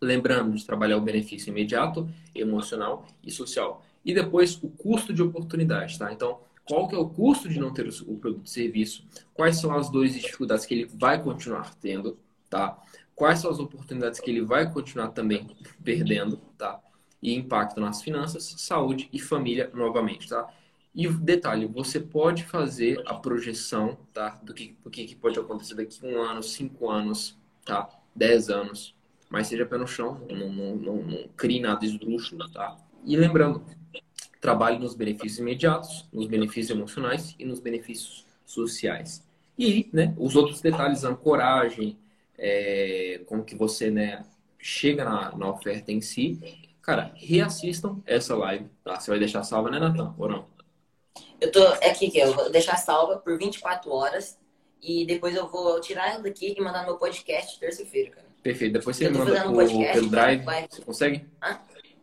Lembrando de trabalhar o benefício imediato, emocional e social. E depois o custo de oportunidade, tá? Então, qual que é o custo de não ter o produto e serviço? Quais são as dores e dificuldades que ele vai continuar tendo, tá? Quais são as oportunidades que ele vai continuar também perdendo, tá? E impacto nas finanças, saúde e família novamente, tá? E detalhe, você pode fazer a projeção, tá? Do que, do que pode acontecer daqui um ano, cinco anos, tá? Dez anos. Mas seja pé no chão, não, não, não, não crie nada esdrúxulo, tá? E lembrando, trabalhe nos benefícios imediatos, nos benefícios emocionais e nos benefícios sociais. E, né, os outros detalhes, ancoragem, é, como que você, né, chega na, na oferta em si Cara, reassistam essa live, tá? Você vai deixar salva, né, Natan? Ou não? Eu tô. É aqui que eu vou deixar salva por 24 horas e depois eu vou tirar ela daqui e mandar no meu podcast terça-feira, cara. Perfeito. Depois você me manda um podcast, pelo Drive. Vai... Você consegue? Hã?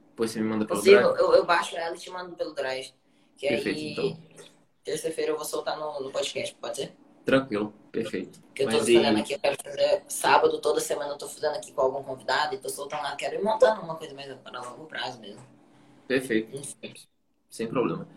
Depois você me manda pelo Consigo, Drive. Eu, eu baixo ela e te mando pelo Drive. Que Perfeito, aí, então. Terça-feira eu vou soltar no, no podcast, pode ser? Tranquilo. Perfeito. Que eu tô Mas e- aqui, eu quero fazer sábado, toda semana eu tô fazendo aqui com algum convidado e tô soltando lá, quero ir montando uma coisa mais para longo prazo mesmo. Perfeito. Enfim. Sem problema.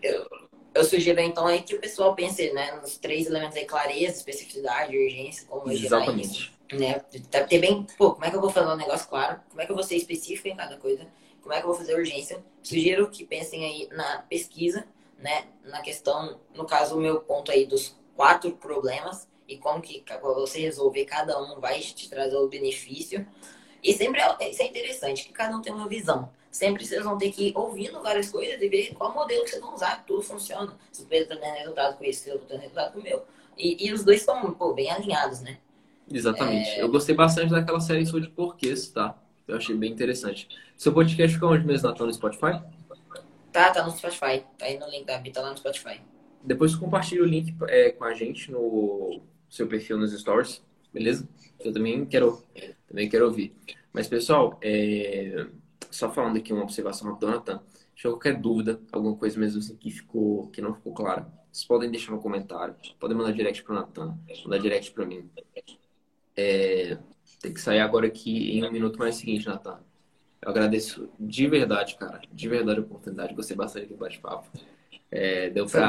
Eu sugiro então aí que o pessoal pense né, nos três elementos aí, clareza, especificidade, urgência, como gerar isso. Exatamente. Né? Tá- Ter bem, pô, como é que eu vou falar um negócio claro? Como é que eu vou ser específico em cada coisa? Como é que eu vou fazer urgência? Sugiro que pensem aí na pesquisa, né? Na questão, no caso, o meu ponto aí dos quatro problemas e como que ca- você resolver cada um vai te trazer o benefício. E sempre é, isso é interessante, que cada um tem uma visão. Sempre vocês vão ter que ir ouvindo várias coisas e ver qual modelo que vocês vão usar, que tudo funciona. Se o Pedro tá tendo resultado com isso, eu tô tendo resultado com o meu. E, e os dois estão, bem alinhados, né? Exatamente. É. Eu gostei bastante daquela série sobre porquês, tá? Eu achei bem interessante. Seu podcast fica onde mesmo, Natan? No Spotify? Tá, tá no Spotify. Tá aí no link da Bita lá no Spotify. Depois compartilha o link é, com a gente no seu perfil nos stories, beleza? Eu também quero, também quero ouvir. Mas, pessoal, é, só falando aqui uma observação rápida, Natan. Se tiver qualquer dúvida, alguma coisa mesmo assim que, ficou, que não ficou clara, vocês podem deixar no comentário. Podem mandar direct pro Natan, mandar direct pra mim. É, tem que sair agora aqui em um minuto mais seguinte, Natan. Eu agradeço de verdade, cara. De verdade a oportunidade. Gostei bastante do bate-papo. É, deu Foi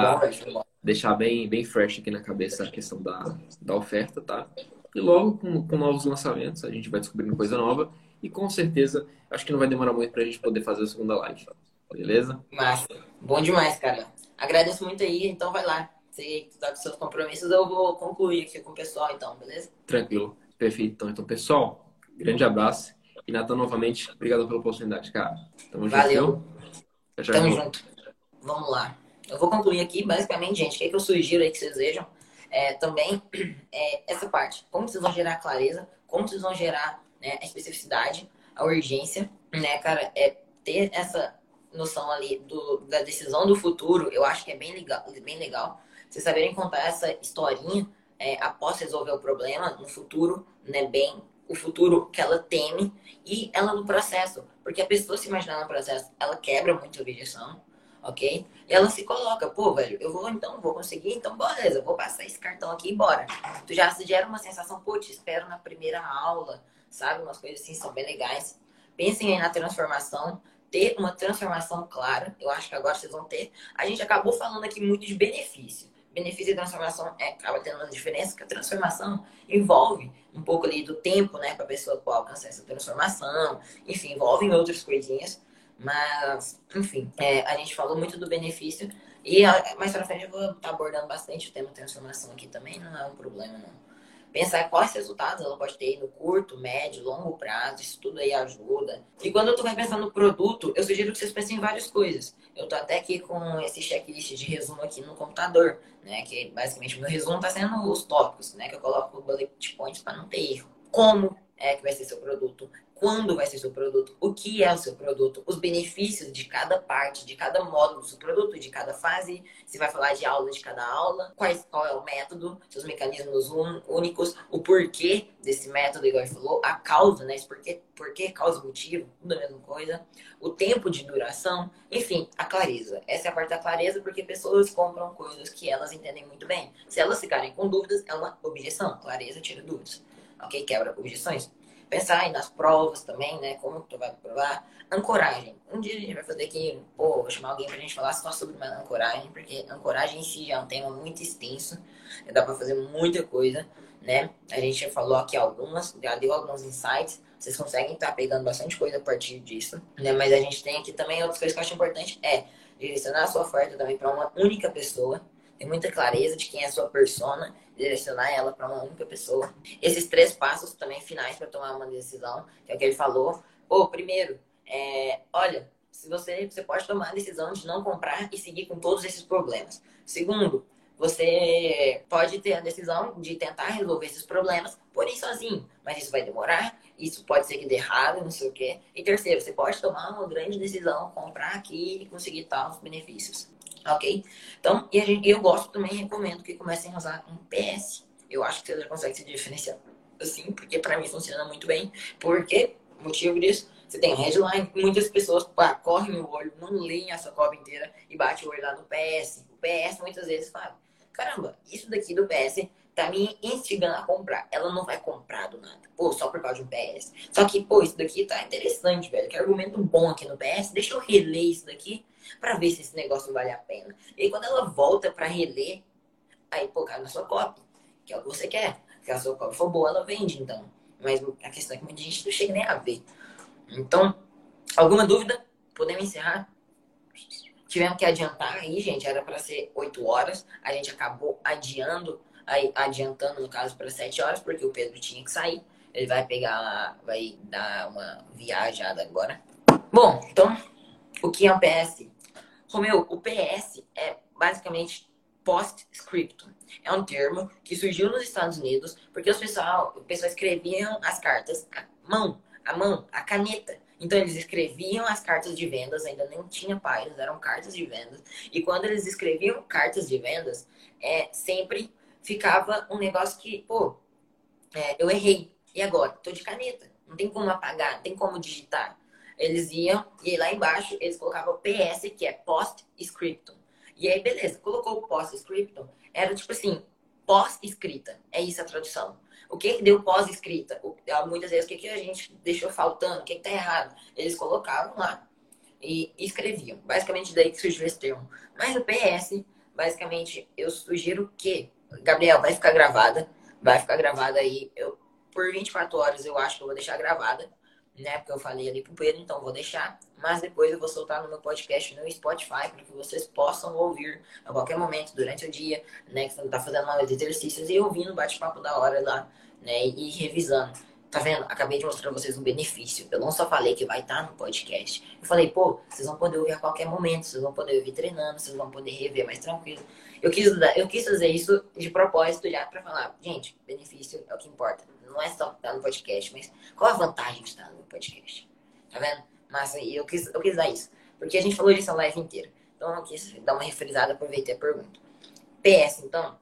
deixar bem, bem fresh aqui na cabeça a questão da, da oferta, tá? E logo com, com novos lançamentos, a gente vai descobrindo coisa nova. E com certeza, acho que não vai demorar muito pra gente poder fazer a segunda live. Beleza? Massa. Bom demais, cara. Agradeço muito aí, então vai lá. Você tá com seus compromissos, eu vou concluir aqui com o pessoal, então, beleza? Tranquilo. Perfeito. Então, então pessoal, grande abraço. E Natan, novamente, obrigado pela oportunidade, cara. Tamo junto. Valeu. Tchau, tchau. Tamo junto. Vamos lá. Eu vou concluir aqui, basicamente, gente, o que, é que eu sugiro aí que vocês vejam é, também é, essa parte. Como vocês vão gerar clareza, como vocês vão gerar né, a especificidade, a urgência, né, cara, é ter essa noção ali do, da decisão do futuro, eu acho que é bem legal, bem legal. Vocês saberem contar essa historinha é, após resolver o problema no futuro, né, bem o futuro que ela teme e ela no processo, porque a pessoa se imaginar no processo, ela quebra muito a objeção, ok? Ela se coloca, pô, velho, eu vou então, vou conseguir, então beleza, eu vou passar esse cartão aqui e bora. Tu já gera uma sensação, pô, te espero na primeira aula, sabe? Umas coisas assim são bem legais. Pensem aí na transformação, ter uma transformação clara, eu acho que agora vocês vão ter. A gente acabou falando aqui muito de benefício. Benefício e transformação é, acaba tendo uma diferença, que a transformação envolve um pouco ali do tempo, né, para a pessoa alcançar essa transformação, enfim, envolve outras coisinhas. Mas, enfim, é, a gente falou muito do benefício. E mais pra frente eu vou estar abordando bastante o tema transformação aqui também, não é um problema, não. Pensar quais resultados ela pode ter no curto, médio, longo prazo, isso tudo aí ajuda. E quando tu vai pensar no produto, eu sugiro que vocês pensem em várias coisas. Eu tô até aqui com esse checklist de resumo aqui no computador, né? Que basicamente meu resumo tá sendo os tópicos, né? Que eu coloco bullet points para não ter erro. Como é que vai ser seu produto? Quando vai ser seu produto? O que é o seu produto? Os benefícios de cada parte, de cada módulo do seu produto, de cada fase. Se vai falar de aula de cada aula, quais, qual é o método, seus mecanismos un- únicos, o porquê desse método, igual ele falou, a causa, né? Esse porquê, porquê, causa motivo, tudo a mesma coisa. O tempo de duração, enfim, a clareza. Essa é a parte da clareza, porque pessoas compram coisas que elas entendem muito bem. Se elas ficarem com dúvidas, é uma objeção. Clareza tira dúvidas. Ok? Quebra objeções. Pensar aí nas provas também, né? Como tu vai provar. Ancoragem. Um dia a gente vai fazer aqui, pô, vou chamar alguém pra gente falar só sobre uma ancoragem, porque ancoragem em si já é um tema muito extenso. Dá pra fazer muita coisa, né? A gente já falou aqui algumas, já deu alguns insights. Vocês conseguem estar pegando bastante coisa a partir disso, né? Mas a gente tem aqui também outras coisas que eu acho importante é direcionar a sua oferta também para uma única pessoa. Ter muita clareza de quem é a sua persona, direcionar ela para uma única pessoa. Esses três passos também finais para tomar uma decisão, que é o que ele falou. Pô, primeiro, é, olha, se você, você pode tomar a decisão de não comprar e seguir com todos esses problemas. Segundo, você pode ter a decisão de tentar resolver esses problemas, porém sozinho, mas isso vai demorar, isso pode ser que dê errado, não sei o quê. E terceiro, você pode tomar uma grande decisão, comprar aqui e conseguir tal benefícios. Ok? Então, e gente, eu gosto também, recomendo que comecem a usar um PS. Eu acho que você já consegue se diferenciar. Assim, porque para mim funciona muito bem. Porque, motivo disso, você tem headline, muitas pessoas pá, correm o olho, não leem essa cobra inteira e bate o olho lá no PS. O PS muitas vezes fala, caramba, isso daqui do PS tá me instigando a comprar. Ela não vai comprar do nada. Pô, só por causa de um PS. Só que, pô, isso daqui tá interessante, velho. Que argumento bom aqui no PS. Deixa eu reler isso daqui para ver se esse negócio vale a pena. E aí, quando ela volta para reler, aí, pô, cai na sua cópia, que é o que você quer. Se a sua cópia for boa, ela vende, então. Mas a questão é que muita gente não chega nem a ver. Então, alguma dúvida? Podemos encerrar? Tivemos que adiantar aí, gente. Era para ser 8 horas. A gente acabou adiando, aí, adiantando, no caso, para 7 horas, porque o Pedro tinha que sair. Ele vai pegar, vai dar uma viajada agora. Bom, então, o que é o PS? Romeu, o PS é basicamente post-scriptum. É um termo que surgiu nos Estados Unidos porque os pessoal, o pessoal escreviam as cartas à mão, a mão, a caneta. Então eles escreviam as cartas de vendas, ainda nem tinha páginas, eram cartas de vendas. E quando eles escreviam cartas de vendas, é, sempre ficava um negócio que, pô, é, eu errei. E agora? Tô de caneta. Não tem como apagar, não tem como digitar. Eles iam e lá embaixo eles colocavam PS, que é post-scriptum. E aí, beleza, colocou o post-scriptum, era tipo assim, pós-escrita. É isso a tradução. O que, que deu pós-escrita? Muitas vezes, o que, que a gente deixou faltando? O que, que tá errado? Eles colocavam lá e escreviam. Basicamente, daí que surgiu esse termo. Mas o PS, basicamente, eu sugiro que, Gabriel, vai ficar gravada. Vai ficar gravada aí. Eu, por 24 horas, eu acho que eu vou deixar gravada né? Porque eu falei ali pro Pedro, então vou deixar. Mas depois eu vou soltar no meu podcast no Spotify para que vocês possam ouvir a qualquer momento durante o dia, né? Que você tá fazendo aula de exercícios e ouvindo o bate-papo da hora lá, né? E revisando. Tá vendo? Acabei de mostrar pra vocês um benefício. Eu não só falei que vai estar tá no podcast. Eu falei, pô, vocês vão poder ouvir a qualquer momento, vocês vão poder ouvir treinando, vocês vão poder rever mais tranquilo. Eu quis, eu quis fazer isso de propósito já para falar, gente, benefício é o que importa não é só estar no podcast, mas qual a vantagem de estar no podcast? Tá vendo? Mas eu quis, eu quis dar isso. Porque a gente falou disso a live inteira. Então eu quis dar uma refrisada, aproveitei a pergunta. PS, então,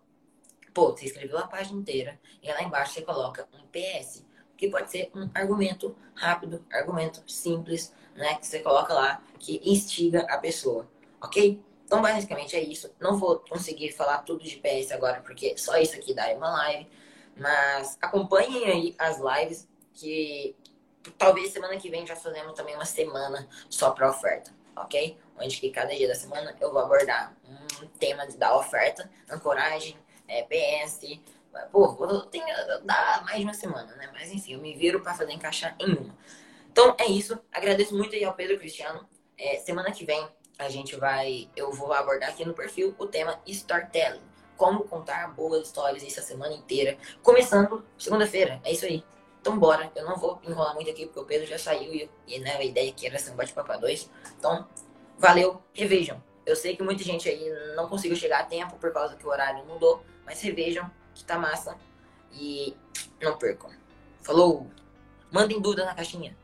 pô, você escreveu a página inteira e lá embaixo você coloca um PS, que pode ser um argumento rápido, argumento simples, né? Que você coloca lá, que instiga a pessoa, ok? Então, basicamente é isso. Não vou conseguir falar tudo de PS agora, porque só isso aqui dá uma live. Mas acompanhem aí as lives que talvez semana que vem já fazemos também uma semana só para oferta, ok? Onde que cada dia da semana eu vou abordar um tema da oferta, ancoragem, é, PS. Pô, tenho dar mais de uma semana, né? Mas enfim, eu me viro para fazer encaixar em uma. Então é isso. Agradeço muito aí ao Pedro Cristiano. É, semana que vem a gente vai, eu vou abordar aqui no perfil o tema Storytelling como contar boas histórias essa semana inteira. Começando segunda-feira. É isso aí. Então bora. Eu não vou enrolar muito aqui porque o Pedro já saiu e, e né, a ideia aqui era ser um bate-papo dois. Então, valeu. Revejam. Eu sei que muita gente aí não conseguiu chegar a tempo por causa que o horário mudou, mas revejam que tá massa. E não percam. Falou! Mandem dúvida na caixinha.